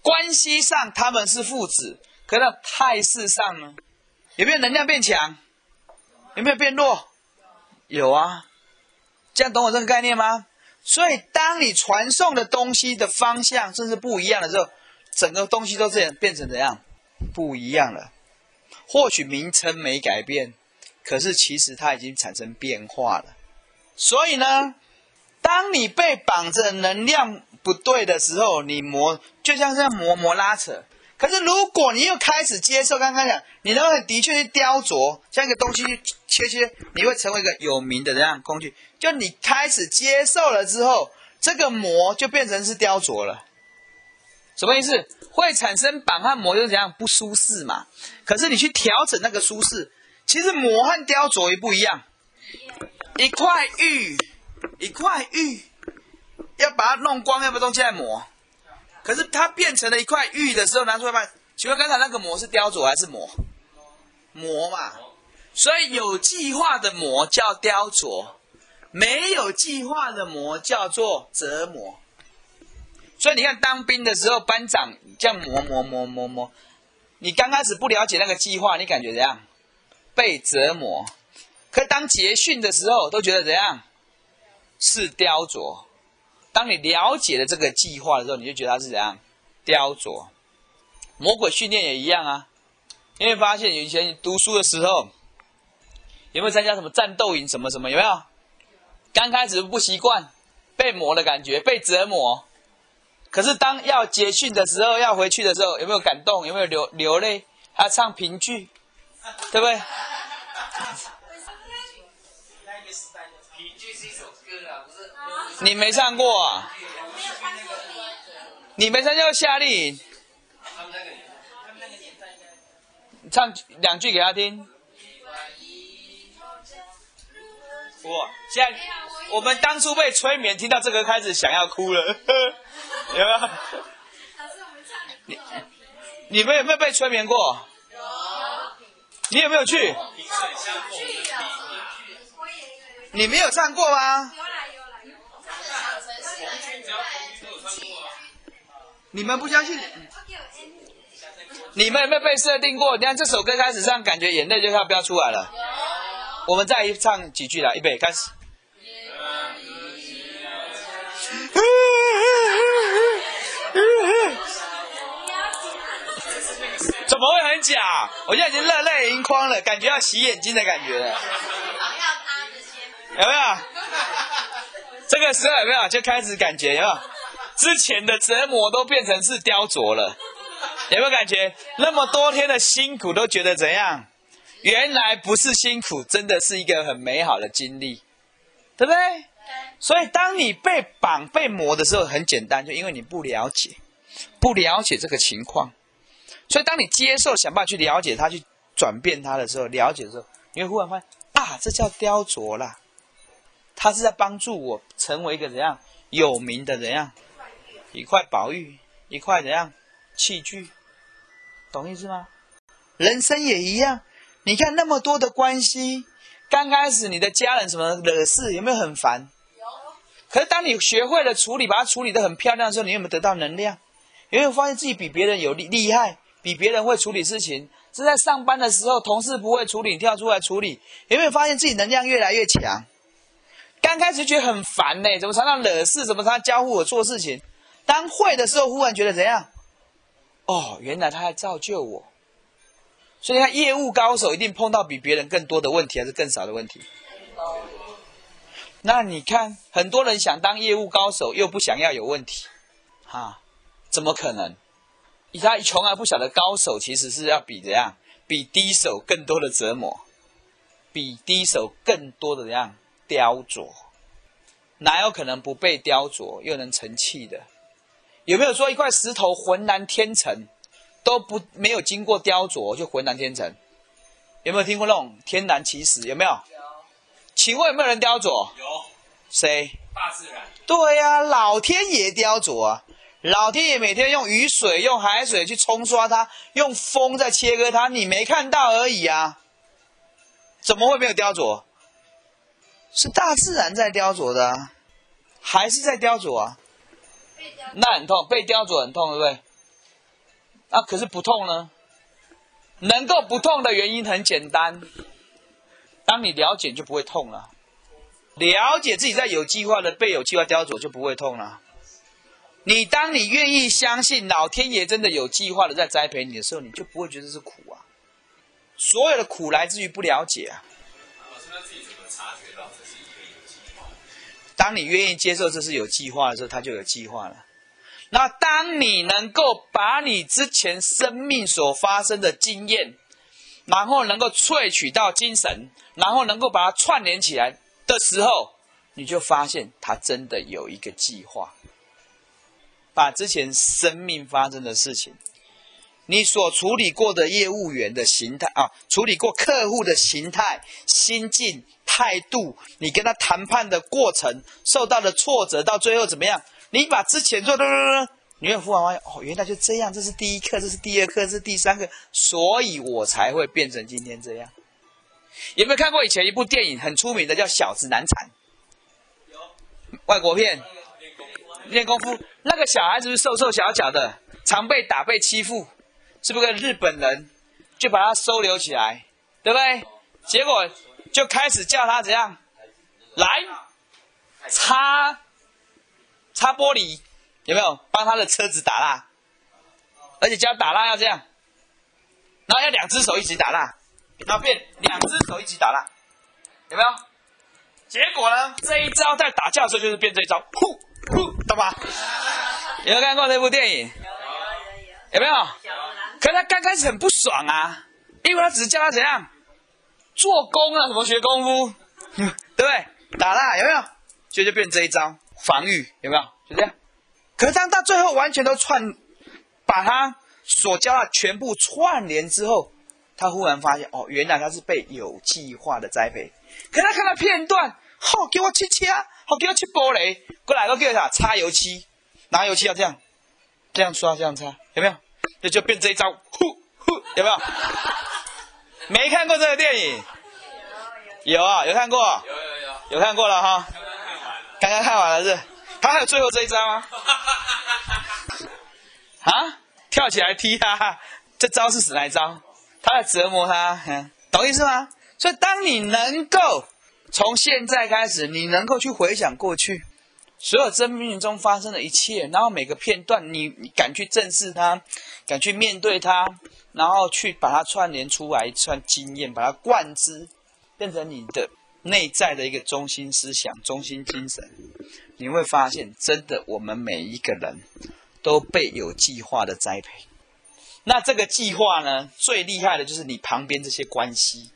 S1: 关系上他们是父子，可是态势上呢？有没有能量变强？有没有变弱？有啊，这样懂我这个概念吗？所以，当你传送的东西的方向甚至不一样的时候，整个东西都这样变成怎样？不一样了。或许名称没改变，可是其实它已经产生变化了。所以呢，当你被绑着能量不对的时候，你磨就像是磨磨拉扯。可是如果你又开始接受，刚刚讲，你能够的确去雕琢，像一个东西去切切，你会成为一个有名的这样工具。就你开始接受了之后，这个磨就变成是雕琢了。什么意思？会产生绑和磨就是怎样不舒适嘛？可是你去调整那个舒适，其实磨和雕琢也不一样。一块玉，一块玉，要把它弄光，要不东西来磨。可是它变成了一块玉的时候，拿出来看，请问刚才那个磨是雕琢还是磨？磨嘛。所以有计划的磨叫雕琢，没有计划的磨叫做折磨。所以你看，当兵的时候，班长这样磨磨磨磨磨，你刚开始不了解那个计划，你感觉怎样？被折磨。可当结训的时候，都觉得怎样？是雕琢。当你了解了这个计划的时候，你就觉得它是怎样？雕琢。魔鬼训练也一样啊。你会发现，以前读书的时候，有没有参加什么战斗营什么什么？有没有？刚开始不习惯，被磨的感觉，被折磨。可是当要结训的时候，要回去的时候，有没有感动？有没有流流泪？还要唱评剧，对不对？你没唱过啊？你没参加夏令营？唱两句给他听。哇！现在我们当初被催眠，听到这个开始想要哭了，有没有？你你们有没有被催眠过？你有没有去？你没有唱过吗？你们不相信？你们有没有被设定过？你看这首歌开始唱，感觉眼泪就要飙出来了。我们再唱几句啦，预备开始。怎么会很假？我现在已经热泪盈眶了，感觉要洗眼睛的感觉，有没有？这个时候有没有就开始感觉有没有？之前的折磨都变成是雕琢了，有没有感觉？那么多天的辛苦都觉得怎样？原来不是辛苦，真的是一个很美好的经历，对不对？所以当你被绑被磨的时候，很简单，就因为你不了解，不了解这个情况。所以当你接受，想办法去了解它，去转变它的时候，了解的时候，你会忽然发现啊，这叫雕琢啦。它是在帮助我成为一个怎样有名的怎样一块宝玉，一块怎样器具，懂意思吗？人生也一样，你看那么多的关系，刚开始你的家人什么惹事，有没有很烦？可是当你学会了处理，把它处理的很漂亮的时候，你有没有得到能量？有没有发现自己比别人有厉厉害，比别人会处理事情？是在上班的时候，同事不会处理，跳出来处理，有没有发现自己能量越来越强？刚开始觉得很烦呢，怎么常常惹事？怎么常常教我做事情？当会的时候，忽然觉得怎样？哦，原来他在造就我。所以，他业务高手一定碰到比别人更多的问题，还是更少的问题？那你看，很多人想当业务高手，又不想要有问题，哈，怎么可能？他穷而不晓得高手其实是要比怎样，比低手更多的折磨，比低手更多的怎样雕琢，哪有可能不被雕琢又能成器的？有没有说一块石头浑然天成，都不没有经过雕琢就浑然天成？有没有听过那种天然奇石？有没有？请问有没有人雕琢？
S3: 有
S1: 谁？
S3: 大自然，
S1: 对呀、老天爷雕琢啊！老天爷每天用雨水、用海水去冲刷它，用风在切割它，你没看到而已啊！怎么会没有雕琢？是大自然在雕琢的、还是在雕琢啊？那很痛，被雕琢很痛，对不对？啊，可是不痛呢？能够不痛的原因很简单，当你了解就不会痛了。了解自己在有计划的被有计划雕琢就不会痛了。你当你愿意相信老天爷真的有计划的在栽培你的时候，你就不会觉得是苦啊。所有的苦来自于不了解啊。
S3: 老师那自己怎么察觉到这是有计划？
S1: 当你愿意接受这是有计划的时候，它就有计划了。那当你能够把你之前生命所发生的经验，然后能够萃取到精神，然后能够把它串联起来的时候，你就发现它真的有一个计划。把之前生命发生的事情，你所处理过的业务员的形态啊，处理过客户的形态、心境、态度，你跟他谈判的过程受到的挫折，到最后怎么样？你把之前做的，你会忽然发现，哦，原来就这样，这是第一课，这是第二课，这是第三课，所以我才会变成今天这样。有没有看过以前一部电影很出名的叫《小子难缠》？外国片。练功夫，那个小孩子是瘦瘦小小的，常被打被欺负，是不是个日本人？就把他收留起来，对不对？结果就开始叫他怎样来擦擦玻璃，有没有帮他的车子打蜡？而且教打蜡要这样，然后要两只手一起打蜡，然后变两只手一起打蜡，有没有？结果呢，这一招在打架的时候就是变这一招，呼呼，懂吗？有没有看过那部电影？有没有？可是他刚开始很不爽啊，因为他只是叫他怎样做工啊，怎么学功夫，对不对？打蜡有没有？所以就变这一招防御，有没有？就这样。可是当到最后完全都串，把他所教的全部串联之后，他忽然发现，哦，原来他是被有计划的栽培。可他看到片段，好、给我切切啊，好、给我切玻璃，过来个给我啥擦油漆，拿油漆要这样，这样刷，这样擦，有没有？这就变这一招，呼呼，有没有？没看过这个电影？有啊，有看过，
S3: 有有有，
S1: 有看过了哈。
S3: 刚刚看完了。
S1: 刚刚看完了是？他还有最后这一招吗？啊，跳起来踢他，这招是死来招？他在折磨他，懂意思吗？所以当你能够从现在开始，你能够去回想过去所有生命中发生的一切，然后每个片段你，你敢去正视它，敢去面对它，然后去把它串联出来一串经验，把它灌之，变成你的内在的一个中心思想、中心精神，你会发现，真的我们每一个人都被有计划的栽培。那这个计划呢，最厉害的就是你旁边这些关系，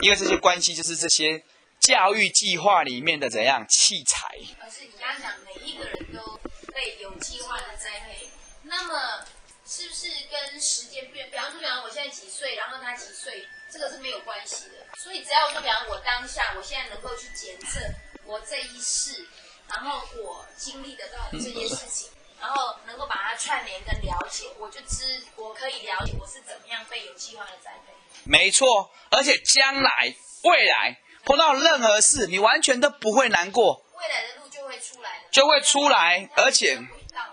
S1: 因为这些关系就是这些教育计划里面的怎样器材。
S2: 而是你刚刚讲每一个人都被有计划的栽培，那么是不是跟时间变？比方说，比方我现在几岁，然后他几岁，这个是没有关系的。所以只要说，比方我当下，我现在能够去检测我这一世，然后我经历得到的这件事情，然后能够把它串联跟了解，我就知我可以了解我是怎么样被有计划的栽培。
S1: 没错，而且将来、未来碰到任何事，你完全都不会难过，
S2: 未来的路就会出来了，
S1: 就会出来，而且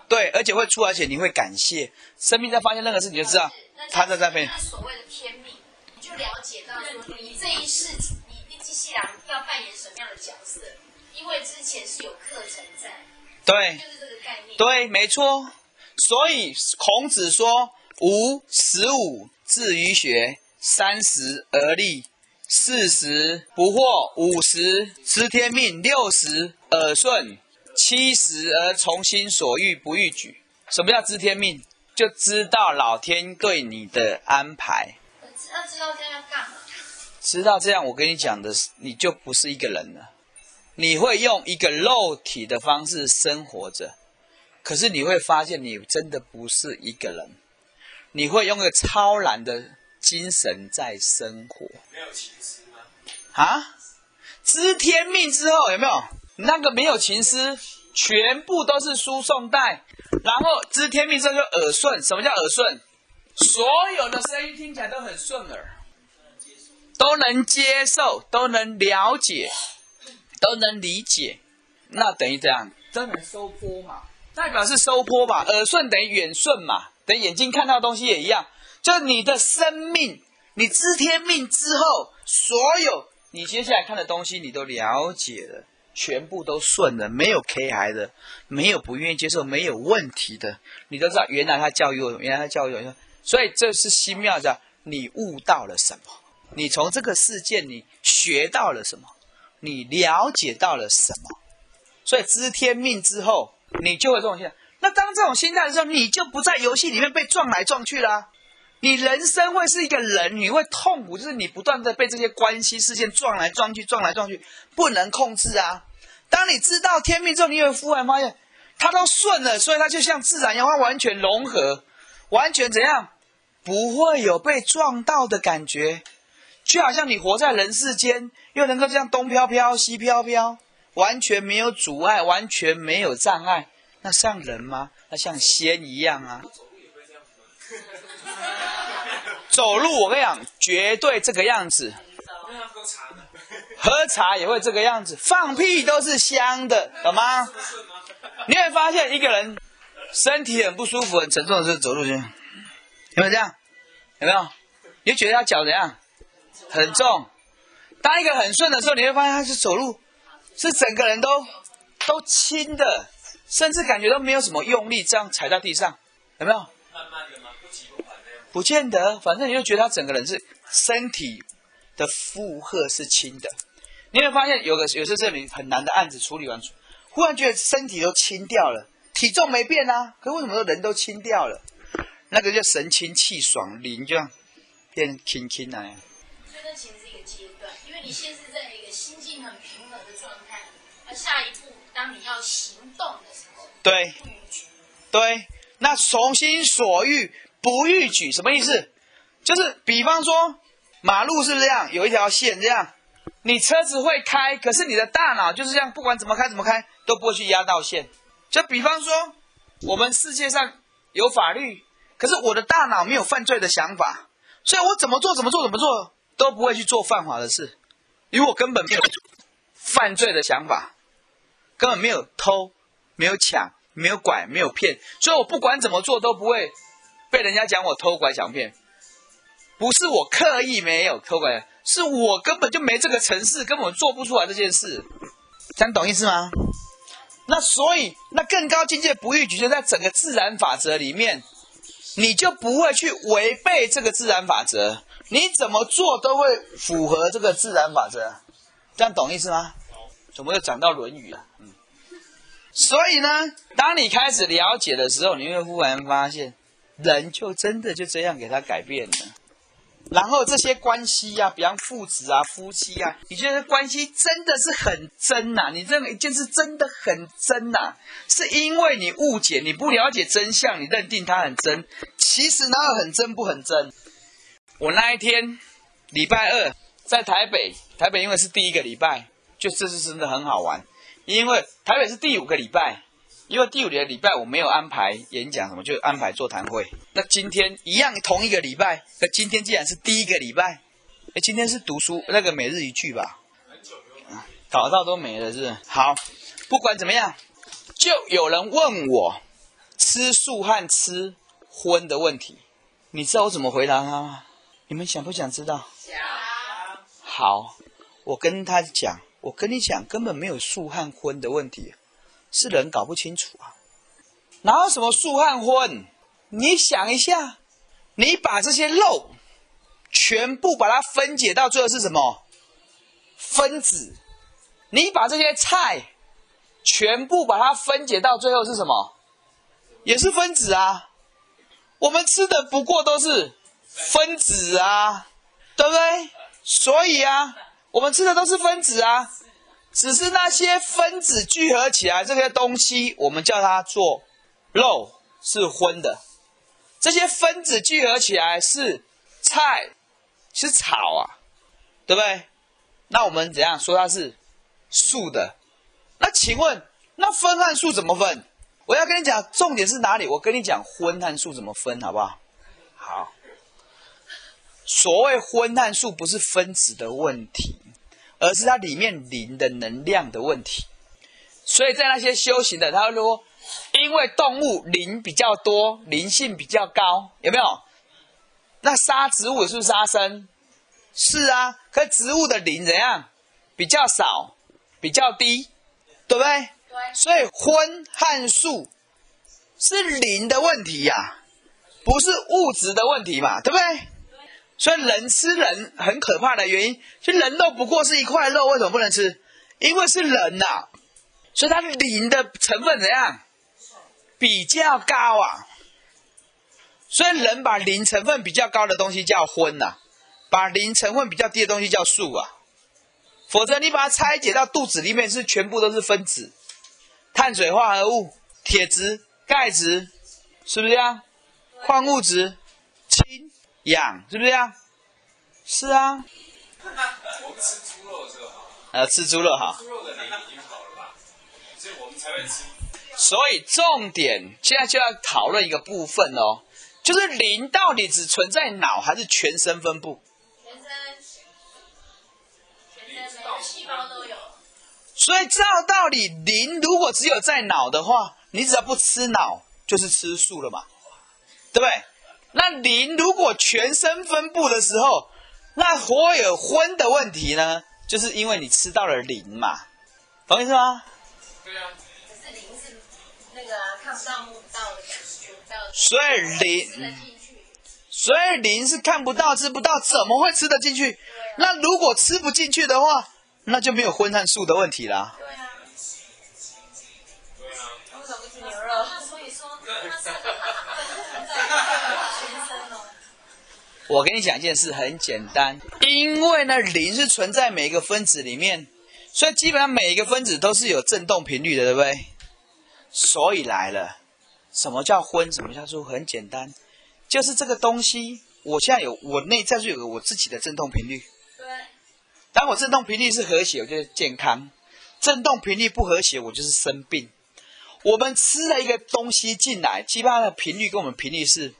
S1: 对，而且会出来，而且你会感谢生命在发现任何事，你就知道
S2: 那
S1: 他在。
S2: 那所谓的天命，你就了解到说，你这一世你你机器人要扮演什么样的角色，因为之前是有课程在，
S1: 对
S2: 就是这个概念。
S1: 对，没错。所以孔子说：“吾十五至于学，三十而立，四十不惑，五十知天命，六十耳顺，七十而从心所欲不逾矩。”什么叫知天命？就知道老天对你的安排。
S2: 要知道这样干嘛？
S1: 知道这样，我跟你讲的是，你就不是一个人了。你会用一个肉体的方式生活着，可是你会发现，你真的不是一个人。你会用个超然的精神在生活
S3: 没有情思吗？
S1: 啊！知天命之后有没有那个没有情思，全部都是输送带，然后知天命之后就耳顺。什么叫耳顺？所有的声音听起来都很顺耳。都能接受，都能了解，都能理解，那等于这样，都能收波嘛，代表是收波嘛，耳顺等于远顺嘛，等于眼睛看到的东西也一样，就你的生命，你知天命之后，所有你接下来看的东西，你都了解了，全部都顺了，没有 K 孩的，没有不愿意接受，没有问题的，你都知道，原来他教育我，原来他教育我，所以这是新妙的，你悟到了什么？你从这个事件你学到了什么？你了解到了什么？所以知天命之后，你就会这种心态。那当这种心态的时候，你就不在游戏里面被撞来撞去啦、你人生会是一个人，你会痛苦，就是你不断的被这些关系事件撞来撞去，撞来撞去，不能控制啊。当你知道天命之后，你会忽然发现，它都顺了，所以它就像自然一样，完全融合，完全怎样，不会有被撞到的感觉。就好像你活在人世间，又能够这样东飘飘西飘飘，完全没有阻碍，完全没有障碍，那像人吗？那像仙一样啊！走路，我跟你讲，绝对这个样子。
S3: 喝茶，
S1: 也会这个样子，放屁都是香的，懂吗？你会发现一个人身体很不舒服、很沉重的时候走路就，有没有这样？有没有？你觉得他脚怎样？很重。当一个很顺的时候，你会发现他是走路是整个人都都轻的，甚至感觉都没有什么用力，这样踩在地上，有没有？
S3: 不
S1: 见得，反正你就觉得他整个人是身体的负荷是轻的。你会发现有个有时候这里很难的案子处理完，忽然觉得身体都轻掉了，体重没变啊，可为什么说人都轻掉了？那个叫神清气爽，灵就变轻轻啊。
S2: 所以那其实是一个阶段，因为你现在是在一个心境很平和的状态，而下一步当你要行动的时候，
S1: 对。对，那从心所欲不逾矩什么意思？就是比方说马路是不是这样，有一条线这样，你车子会开，可是你的大脑就是这样，不管怎么开怎么开都不会去压到线。就比方说，我们世界上有法律，可是我的大脑没有犯罪的想法，所以我怎么做怎么做怎么做都不会去做犯法的事，因为我根本没有犯罪的想法，根本没有偷，没有抢，没有拐，没有骗，所以我不管怎么做都不会被人家讲我偷拐抢骗。不是我刻意没有偷拐，是我根本就没这个城市，根本做不出来这件事。这样懂意思吗？那所以，那更高境界不逾矩，就在整个自然法则里面，你就不会去违背这个自然法则，你怎么做都会符合这个自然法则。这样懂意思吗？怎么又讲到《论语》了？嗯。所以呢，当你开始了解的时候，你会忽然发现，人就真的就这样给他改变了。然后这些关系呀、比方父子啊、夫妻啊，你觉得关系真的是很真呐、你认为一件事真的很真呐、是因为你误解，你不了解真相，你认定它很真。其实哪有很真不很真？我那一天礼拜二在台北，台北因为是第一个礼拜，就这次真的很好玩。因为台北是第五个礼拜，因为第五个礼拜我没有安排演讲什么，就安排座谈会。那今天一样同一个礼拜，那今天既然是第一个礼拜，哎，今天是读书那个每日一句吧，搞到都没了是？好，不管怎么样，就有人问我吃素和吃荤的问题，你知道我怎么回答他吗？你们想不想知道？想好，我跟他讲，我跟你讲，根本没有素和荤的问题，是人搞不清楚啊。哪有什么素和荤？你想一下，你把这些肉全部把它分解到最后是什么？分子。你把这些菜全部把它分解到最后是什么？也是分子啊。我们吃的不过都是分子啊，对不对？所以啊，我们吃的都是分子啊，只是那些分子聚合起来这些东西，我们叫它做肉，是荤的；这些分子聚合起来是菜，是草啊，对不对？那我们怎样说它是素的？那请问，那荤和素怎么分？我要跟你讲，重点是哪里？我跟你讲荤和素怎么分，好不好？好。所谓荤和素不是分子的问题，而是它里面灵的能量的问题。所以在那些修行的，他说，因为动物灵比较多，灵性比较高，有没有？那杀植物是不是杀生？是啊，可植物的灵怎样？比较少，比较低，对不对？
S2: 对，
S1: 所以荤和素是灵的问题呀、不是物质的问题嘛，对不对？所以人吃人很可怕的原因，就人肉不过是一块肉，为什么不能吃？因为是人呐、所以它磷的成分怎样？比较高啊。所以人把磷成分比较高的东西叫荤呐、把磷成分比较低的东西叫素啊。否则你把它拆解到肚子里面是全部都是分子，碳水化合物、铁质、钙质，是不是啊？矿物质、氢、氧，是不是啊？是啊，
S3: 我们吃猪肉的时候，
S1: 呃，吃猪肉好。
S3: 猪肉的磷已经好了吧？所以我们才会吃。
S1: 所以重点现在就要讨论一个部分哦，就是磷到底只存在脑还是全身分布？
S2: 全身，全身每个细胞都有。
S1: 所以照道理，磷如果只有在脑的话，你只要不吃脑，就是吃素了嘛，对不对？那磷如果全身分布的时候，那会有荤的问题呢？就是因为你吃到了磷嘛，懂意思吗？
S3: 对啊，
S2: 可是磷是那个啊看不到摸不到的感觉，不到的
S1: 所以磷。所以磷是看不到、吃不到，怎么会吃得进去？那如果吃不进去的话，那就没有荤和素的问题啦。
S2: 对啊，
S1: 我跟你讲一件事，很简单，因为呢，磷是存在每一个分子里面，所以基本上每一个分子都是有振动频率的，对不对？所以来了，什么叫荤？什么叫素？很简单，就是这个东西，我现在有我内在就有个我自己的振动频率。
S2: 对，
S1: 当我振动频率是和谐，我就是健康；振动频率不和谐，我就是生病。我们吃了一个东西进来，基本上的频率跟我们频率是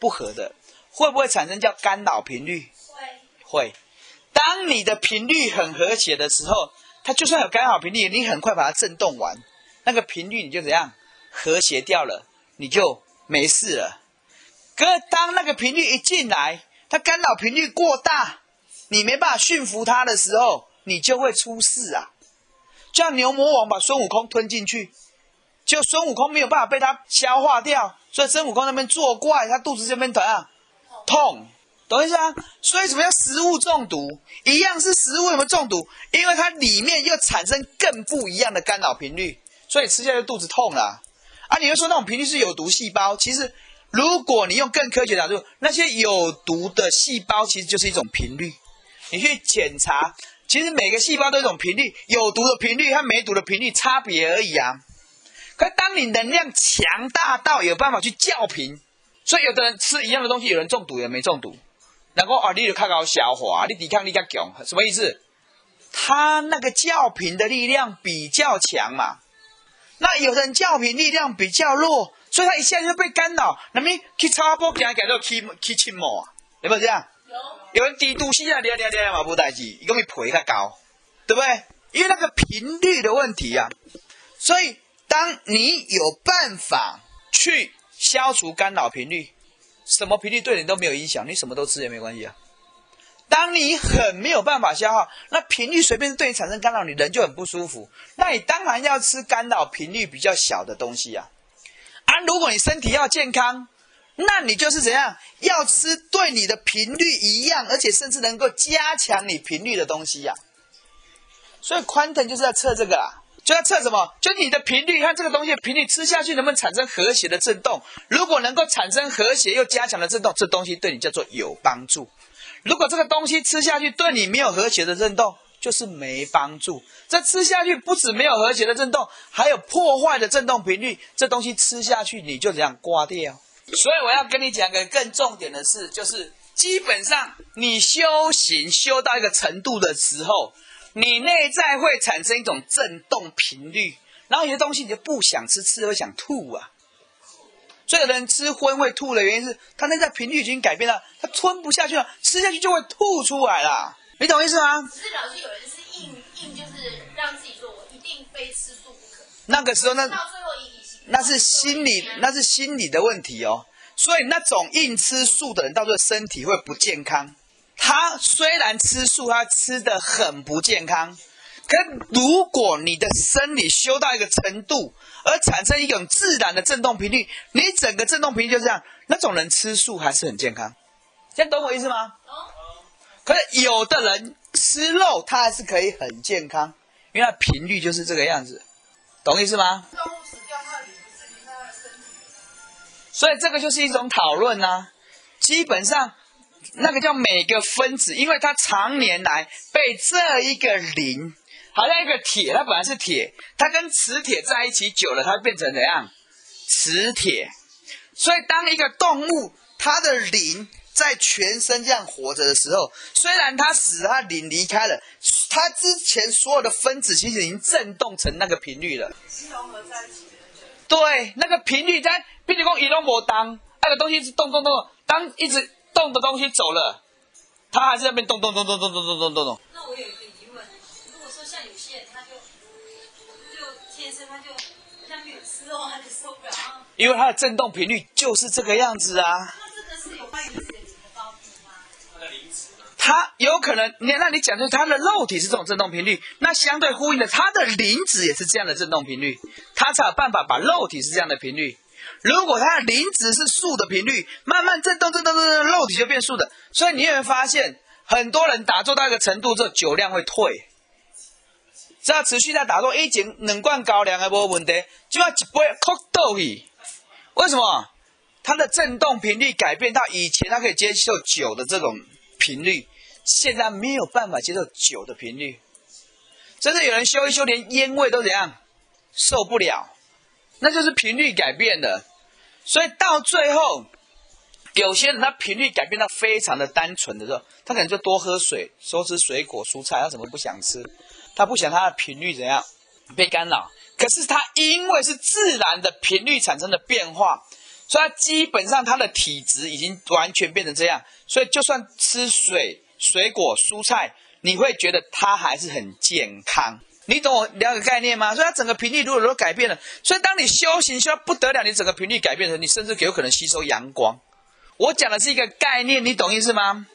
S1: 不合的，会不会产生叫干扰频率？
S2: 会，
S1: 会。当你的频率很和谐的时候，它就算有干扰频率，你很快把它震动完，那个频率你就怎样和谐掉了，你就没事了。可是当那个频率一进来，它干扰频率过大，你没办法驯服它的时候，你就会出事啊！就像牛魔王把孙悟空吞进去，就孙悟空没有办法被它消化掉，所以孙悟空那边作怪，他肚子这边疼啊，痛，懂意思啊？所以什么叫食物中毒？一样是食物，有没有中毒？因为它里面又产生更不一样的干扰频率，所以吃下去肚子痛了。啊，你会说那种频率是有毒细胞，其实如果你用更科学的角度，那些有毒的细胞其实就是一种频率。你去检查，其实每个细胞都有一种频率，有毒的频率和没毒的频率差别而已啊。可当你能量强大到有办法去校频，所以有的人吃一样的东西，有人中毒，有人没中毒。然后啊，你就看高消化，你抵抗力较强，什么意思？他那个校频的力量比较强嘛。那有人校频力量比较弱，所以他一下就被干扰。那么去插波给他改到去去浸毛啊？有没有这样？有。有人低度吸啊，聊聊聊嘛不代志，一共你赔他高，对不对？因为那个频率的问题啊。所以当你有办法去消除干扰频率，什么频率对你都没有影响，你什么都吃也没关系啊。当你很没有办法消耗，那频率随便对你产生干扰，你人就很不舒服。那你当然要吃干扰频率比较小的东西啊。啊，如果你身体要健康，那你就是怎样？要吃对你的频率一样，而且甚至能够加强你频率的东西呀。所以宽腾就是要测这个啦，就要测什么？就你的频率和这个东西频率吃下去能不能产生和谐的震动？如果能够产生和谐又加强的震动，这东西对你叫做有帮助。如果这个东西吃下去对你没有和谐的震动，就是没帮助。这吃下去不止没有和谐的震动，还有破坏的震动频率。这东西吃下去你就这样挂掉。所以我要跟你讲个更重点的事，就是基本上你修行修到一个程度的时候，你内在会产生一种震动频率，然后有些东西你就不想吃，吃了会想吐啊。所以有人吃荤会吐的原因是，他内在频率已经改变了，他吞不下去了，吃下去就会吐出来了。你懂意思吗？
S2: 只是老师有人是硬硬，就是让自己说我一定非吃素不可。
S1: 那个时候那
S2: 到最后一
S1: 那是心理那是心理的问题哦。所以那种硬吃素的人，到最后身体会不健康。他虽然吃素，他吃的很不健康。可如果你的生理修到一个程度，而产生一种自然的振动频率，你整个振动频率就是这样，那种人吃素还是很健康。现在懂我意思吗？懂可是有的人吃肉，他还是可以很健康，因为他频率就是这个样子，懂意思吗？所以这个就是一种讨论呐。基本上，那个叫每个分子，因为它常年来被这一个磷。好像一个铁，它本来是铁，它跟磁铁在一起久了，它变成怎样？磁铁。所以当一个动物它的磷在全身这样活着的时候，虽然它死，它磷离开了，它之前所有的分子其实已经震动成那个频率了。融合在一起。对，那个频率在，比如说移动波当那个东西是动动动，当一直动的东西走了，它还是在那边动动动动动动动动动动。
S2: 那我有一个疑问，如果说像有些人他就，他就天生他就，他没有吃肉他就受不了。
S1: 因为它的振动频率就是这个样子啊。
S2: 那这个是有关于自己的高低吗？
S1: 它有可能，你那你讲的它的肉体是这种振动频率，那相对呼应的，它的磷脂也是这样的振动频率，它才有办法把肉体是这样的频率。如果它的磷脂是素的频率，慢慢震动震动震动，肉体就变素的。所以你有没有发现，很多人打坐到一个程度之后，酒量会退。只要持续在打坐，以前两罐高粱还无问题，就要一杯哭倒去。为什么？它的震动频率改变到以前，它可以接受酒的这种频率，现在没有办法接受酒的频率。真的有人修一修，连烟味都怎样受不了？那就是频率改变了。所以到最后，有些人他频率改变到非常的单纯的时候，他可能就多喝水，多吃水果蔬菜，他什么不想吃。他不想他的频率怎样被干扰，可是他因为是自然的频率产生的变化，所以他基本上他的体质已经完全变成这样，所以就算吃水、水果、蔬菜，你会觉得他还是很健康。你懂我两个概念吗？所以它整个频率如果都改变了，所以当你修行修到不得了，你整个频率改变的时候，你甚至有可能吸收阳光。我讲的是一个概念，你懂意思吗？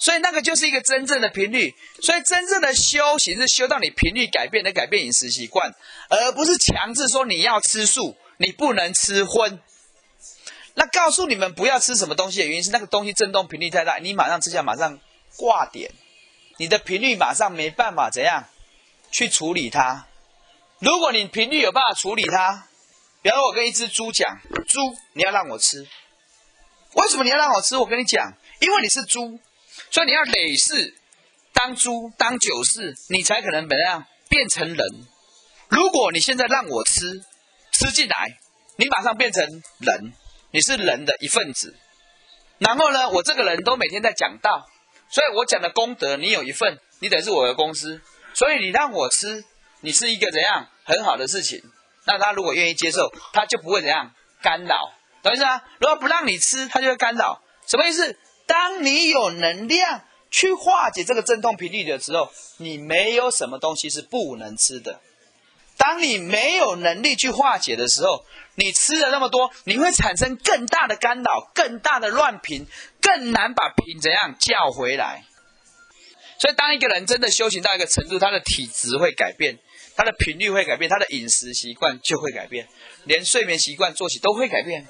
S1: 所以那个就是一个真正的频率，所以真正的修行是修到你频率改变的改变饮食习惯，而不是强制说你要吃素，你不能吃荤。那告诉你们不要吃什么东西的原因是那个东西振动频率太大，你马上吃下马上挂点，你的频率马上没办法怎样去处理它。如果你频率有办法处理它，比如我跟一只猪讲，猪你要让我吃，为什么你要让我吃？我跟你讲，因为你是猪，所以你要累世当猪当九世，你才可能怎样变成人。如果你现在让我吃，吃进来，你马上变成人，你是人的一份子。然后呢，我这个人都每天在讲道，所以我讲的功德你有一份，你等是我的公司。所以你让我吃，你是一个怎样很好的事情。那他如果愿意接受，他就不会怎样干扰，懂意思啊？如果不让你吃，他就会干扰。什么意思？当你有能量去化解这个振动频率的时候，你没有什么东西是不能吃的。当你没有能力去化解的时候，你吃了那么多，你会产生更大的干扰、更大的乱频，更难把频怎样叫回来。所以，当一个人真的修行到一个程度，他的体质会改变，他的频率会改变，他的饮食习惯就会改变，连睡眠习惯、作息都会改变。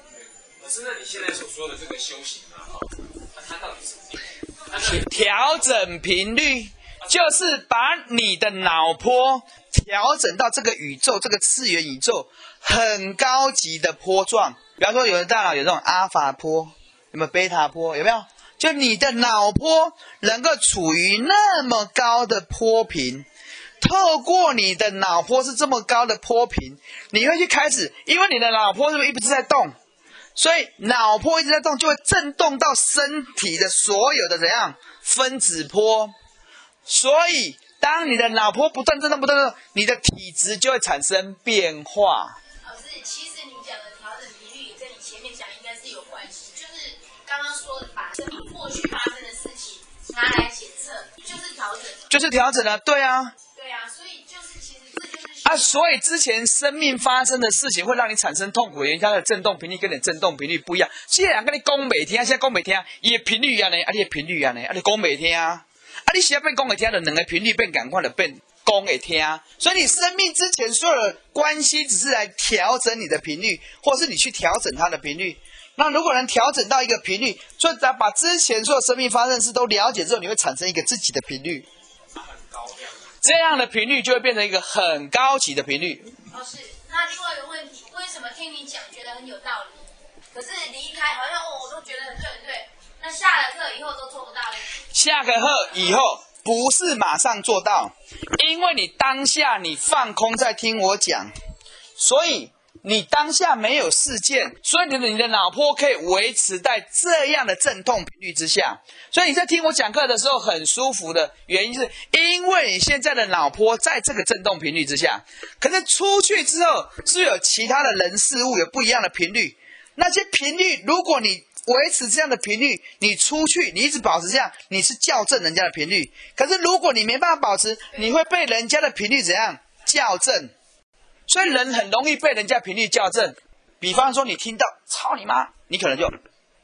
S3: 老师，那你现在所说的这个修行啊，哈，它到底是什么？它到底
S1: 调整频率，就是把你的脑波调整到这个宇宙、这个次元宇宙很高级的波状。比方说，有的大脑有这种阿法波，有没有贝塔波？有没有？就你的脑波能够处于那么高的波频，透过你的脑波是这么高的波频，你会去开始，因为你的脑波是不是一直在动？所以脑波一直在动，就会震动到身体的所有的怎样分子波。所以当你的脑波不断震动、不断震动，你的体质就会产生变化。
S2: 拿来检测，就是调整。
S1: 就是调整了，对啊，
S2: 对啊，所以就是其实这就是
S1: 啊，所以之前生命发生的事情会让你产生痛苦，原因它的振动频率跟你振动频率不一样。既然跟你讲每天，现在讲每天，伊的频率一样呢，啊，你的频率一样呢，啊，你讲每天啊，啊，你现在变讲每天的两个频率变赶快的变讲给听，所以你生命之前所有的关系只是来调整你的频率，或是你去调整它的频率。那如果能调整到一个频率，所以只要把之前所有生命发生的事都了解之后，你会产生一个自己的频率，
S3: 这样子？
S1: 这样的频率就会变成一个很高级的频率。
S2: 哦是。那另外一个问题，为什么听你讲觉得很有道理，可是离开好像哦我都觉得很对很对，那下了课以后都做不到嘞？
S1: 下个课以后不是马上做到，因为你当下你放空在听我讲，所以你当下没有事件，所以你的你的脑波可以维持在这样的振动频率之下，所以你在听我讲课的时候很舒服的原因是因为你现在的脑波在这个振动频率之下，可是出去之后是有其他的人事物有不一样的频率，那些频率如果你维持这样的频率，你出去，你一直保持这样，你是校正人家的频率。可是如果你没办法保持，你会被人家的频率怎样校正？所以人很容易被人家频率校正。比方说，你听到“操你妈”，你可能就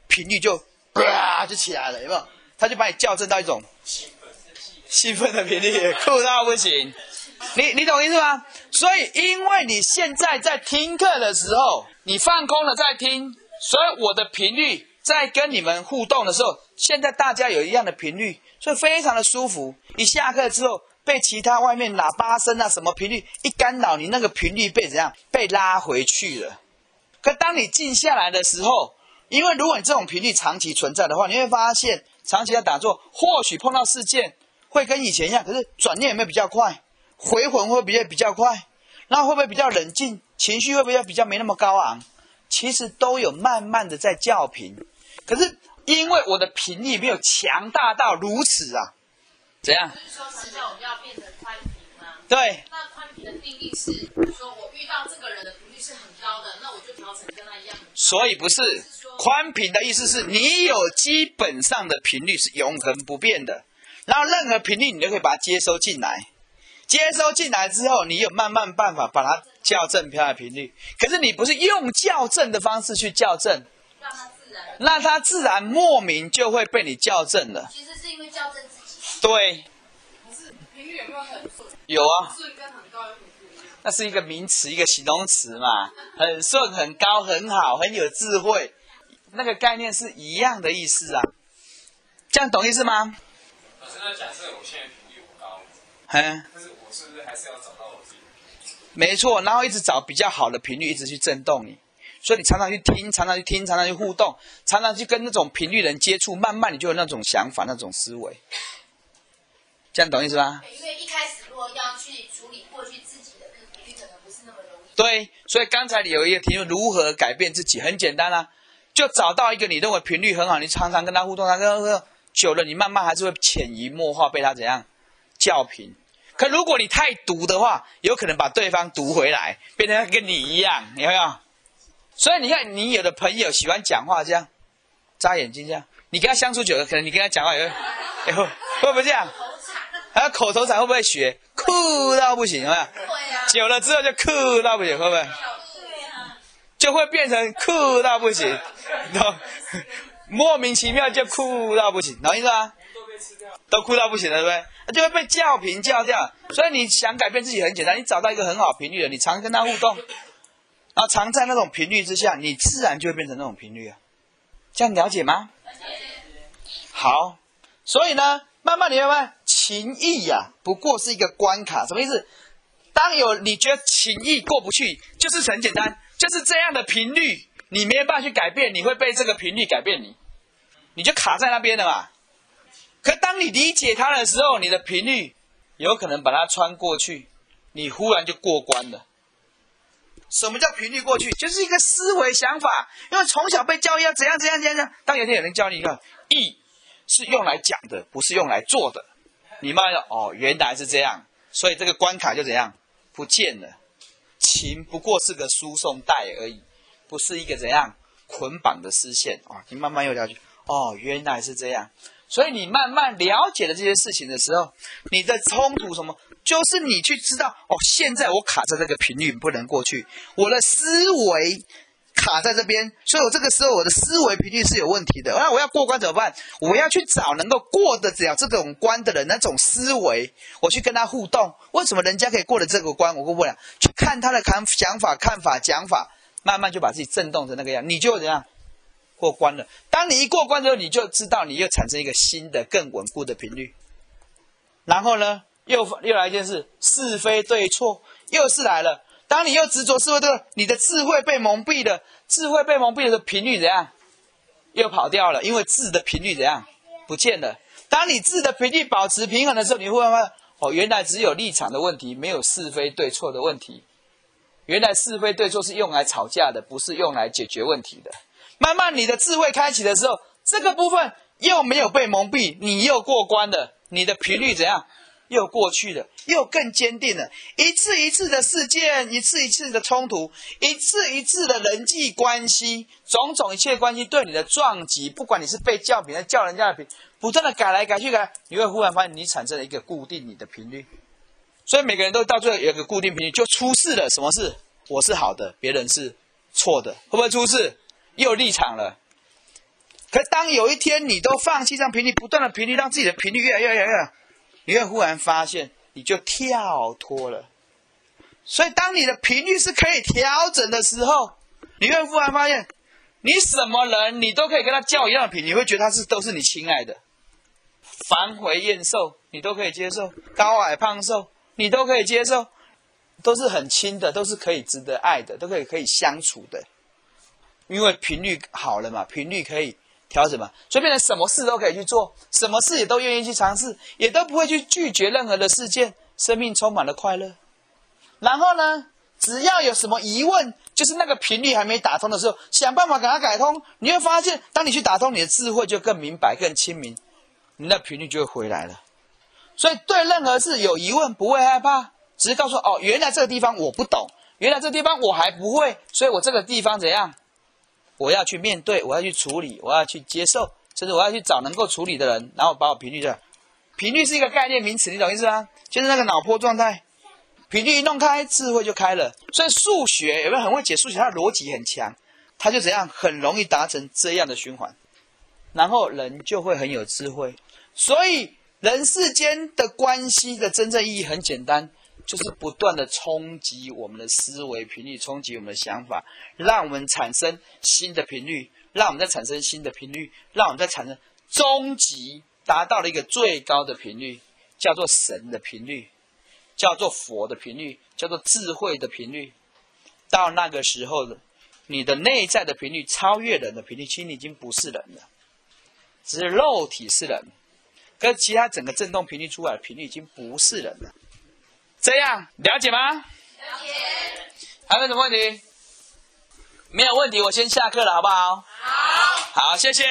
S1: 频率就啪就起来了，有没有？他就把你校正到一种兴奋的频率，酷到不行。你你懂意思吗？所以，因为你现在在听课的时候，你放空了在听，所以我的频率在跟你们互动的时候，现在大家有一样的频率，所以非常的舒服。一下课之后，被其他外面喇叭声啊什么频率一干扰，你那个频率被怎样被拉回去了。可当你静下来的时候，因为如果你这种频率长期存在的话，你会发现长期在打坐，或许碰到事件会跟以前一样，可是转念有没有比较快？回魂会不会比较快？那会不会比较冷静？情绪会不会比较没那么高昂？其实都有慢慢的在叫频，可是因为我的频率没有强大到如此啊，怎样？
S5: 是说实在我们要变成宽频吗？
S1: 对，
S5: 那宽频的定义是说我遇到这个人的频率是很高的，那我就调成跟他一样。
S1: 所以不是宽频的意思是你有基本上的频率是永恒不变的，然后任何频率你都可以把它接收进来，接收进来之后，你有慢慢办法把它校正它的频率。可是你不是用校正的方式去校正，
S5: 让它自然。
S1: 那它自然莫名就会被你校正了。
S2: 其实是因为校正。
S1: 对，
S5: 可是频率有没有很顺？
S1: 有啊，
S5: 顺跟很高有什么不一样？
S1: 那是一个名词，一个形容词嘛，很顺、很高、很好、很有智慧，那个概念是一样的意思啊。这样懂意思吗？
S3: 老师，那假设我现在频率不高，
S1: 嗯，
S3: 但是我是不是还是要找到我自己？
S1: 没错，然后一直找比较好的频率，一直去震动你。所以你常常去听，常常去听，常常去互动，常常去跟那种频率人接触，慢慢你就有那种想法、那种思维。这样懂意思吧？
S2: 因为一开始如果要去处理过去自己的那个频率，可能不是那么容易。
S1: 对，所以刚才你有一个题目，如何改变自己？很简单啊，就找到一个你认为频率很好，你常常跟他互动，他跟他久了，你慢慢还是会潜移默化被他怎样叫频。可如果你太毒的话，有可能把对方毒回来，变成跟你一样，有没有？所以你看，你有的朋友喜欢讲话这样，眨眼睛这样，你跟他相处久了，可能你跟他讲话也会会不会这样？还有口头禅会不会学？酷到不行，有没有？
S2: 对啊，
S1: 久了之后就酷到不行，会不会？就会变成酷到不行，然后？莫名其妙就酷到不行，懂意思吗？都哭到不行了，对不对？就会被叫频叫掉。所以你想改变自己很简单，你找到一个很好频率的，你常跟他互动，然后常在那种频率之下，你自然就会变成那种频率啊。这样了解吗？好，所以呢，慢慢你会发现，情义呀、不过是一个关卡，什么意思？当有你觉得情义过不去，就是很简单，就是这样的频率，你没办法去改变，你会被这个频率改变你，你就卡在那边了嘛。可当你理解它的时候，你的频率有可能把它穿过去，你忽然就过关了。什么叫频率过去？就是一个思维想法，因为从小被教育要怎样怎样怎样怎样。当有一天有人教你一个义是用来讲的，不是用来做的，你慢慢哦，原来是这样，所以这个关卡就怎样？不见了。情不过是个输送带而已，不是一个怎样？捆绑的丝线。啊、你慢慢又了解，哦，原来是这样。所以你慢慢了解了这些事情的时候，你的冲突什么，就是你去知道哦，现在我卡在这个频率不能过去，我的思维卡在这边，所以我这个时候我的思维频率是有问题的。那我要过关怎么办？我要去找能够过得了这种关的人，那种思维，我去跟他互动。为什么人家可以过了这个关，我过不了？去看他的看想法、看法、讲法，慢慢就把自己震动成那个样，你就怎样？过关了。当你一过关之后，你就知道你又产生一个新的、更稳固的频率。然后呢，又又来一件事，是非对错又是来了。当你又执着是非对，你的智慧被蒙蔽了，智慧被蒙蔽的频率怎样？又跑掉了，因为智的频率怎样？不见了。当你智的频率保持平衡的时候，你会发现，哦，原来只有立场的问题，没有是非对错的问题。原来是非对错是用来吵架的，不是用来解决问题的。慢慢你的智慧开启的时候，这个部分又没有被蒙蔽，你又过关了，你的频率怎样？又过去了，又更坚定了。一次一次的事件，一次一次的冲突，一次一次的人际关系，种种一切关系对你的撞击，不管你是被叫频还是叫人家的频，不断的改来改去改，你会忽然发现你产生了一个固定你的频率。所以每个人都到最后有个固定频率，就出事了。什么事？我是好的，别人是错的，会不会出事？又立场了。可当有一天你都放弃这样频率，不断的频率，让自己的频率越来越越来越，你会忽然发现，你就跳脱了。所以，当你的频率是可以调整的时候，你会忽然发现，你什么人你都可以跟他叫一样的频，你会觉得他是都是你亲爱的。凡回燕瘦，你都可以接受；高矮胖瘦，你都可以接受，都是很亲的，都是可以值得爱的，都可以可以相处的。因为频率好了嘛，频率可以调整嘛，所以变成什么事都可以去做，什么事也都愿意去尝试，也都不会去拒绝任何的事件，生命充满了快乐。然后呢，只要有什么疑问，就是那个频率还没打通的时候，想办法给它改通。你会发现，当你去打通，你的智慧就更明白、更清明，你的频率就会回来了。所以对任何事有疑问，不会害怕，只是告诉哦，原来这个地方我不懂，原来这个地方我还不会，所以我这个地方怎样？我要去面对，我要去处理，我要去接受，甚至我要去找能够处理的人，然后把我频率的频率是一个概念名词，你懂意思吗？就是那个脑波状态，频率一弄开，智慧就开了。所以数学有没有很会解数学？它的逻辑很强，它就怎样很容易达成这样的循环，然后人就会很有智慧。所以人世间的关系的真正意义很简单。就是不断的冲击我们的思维频率，冲击我们的想法，让我们产生新的频率，让我们再产生新的频率，让我们再产生终极，达到了一个最高的频率，叫做神的频率，叫做佛的频率，叫做智慧的频率。到那个时候的，
S6: 你的内在的频率超越人的频率，其实你已经不是人了，只是肉体是人，跟其他整个振动频率出来的频率已经不是人了。这样了解吗？
S2: 了解。
S6: 还有什么问题？没有问题，我先下课了好不好？
S2: 好
S6: 好，谢谢。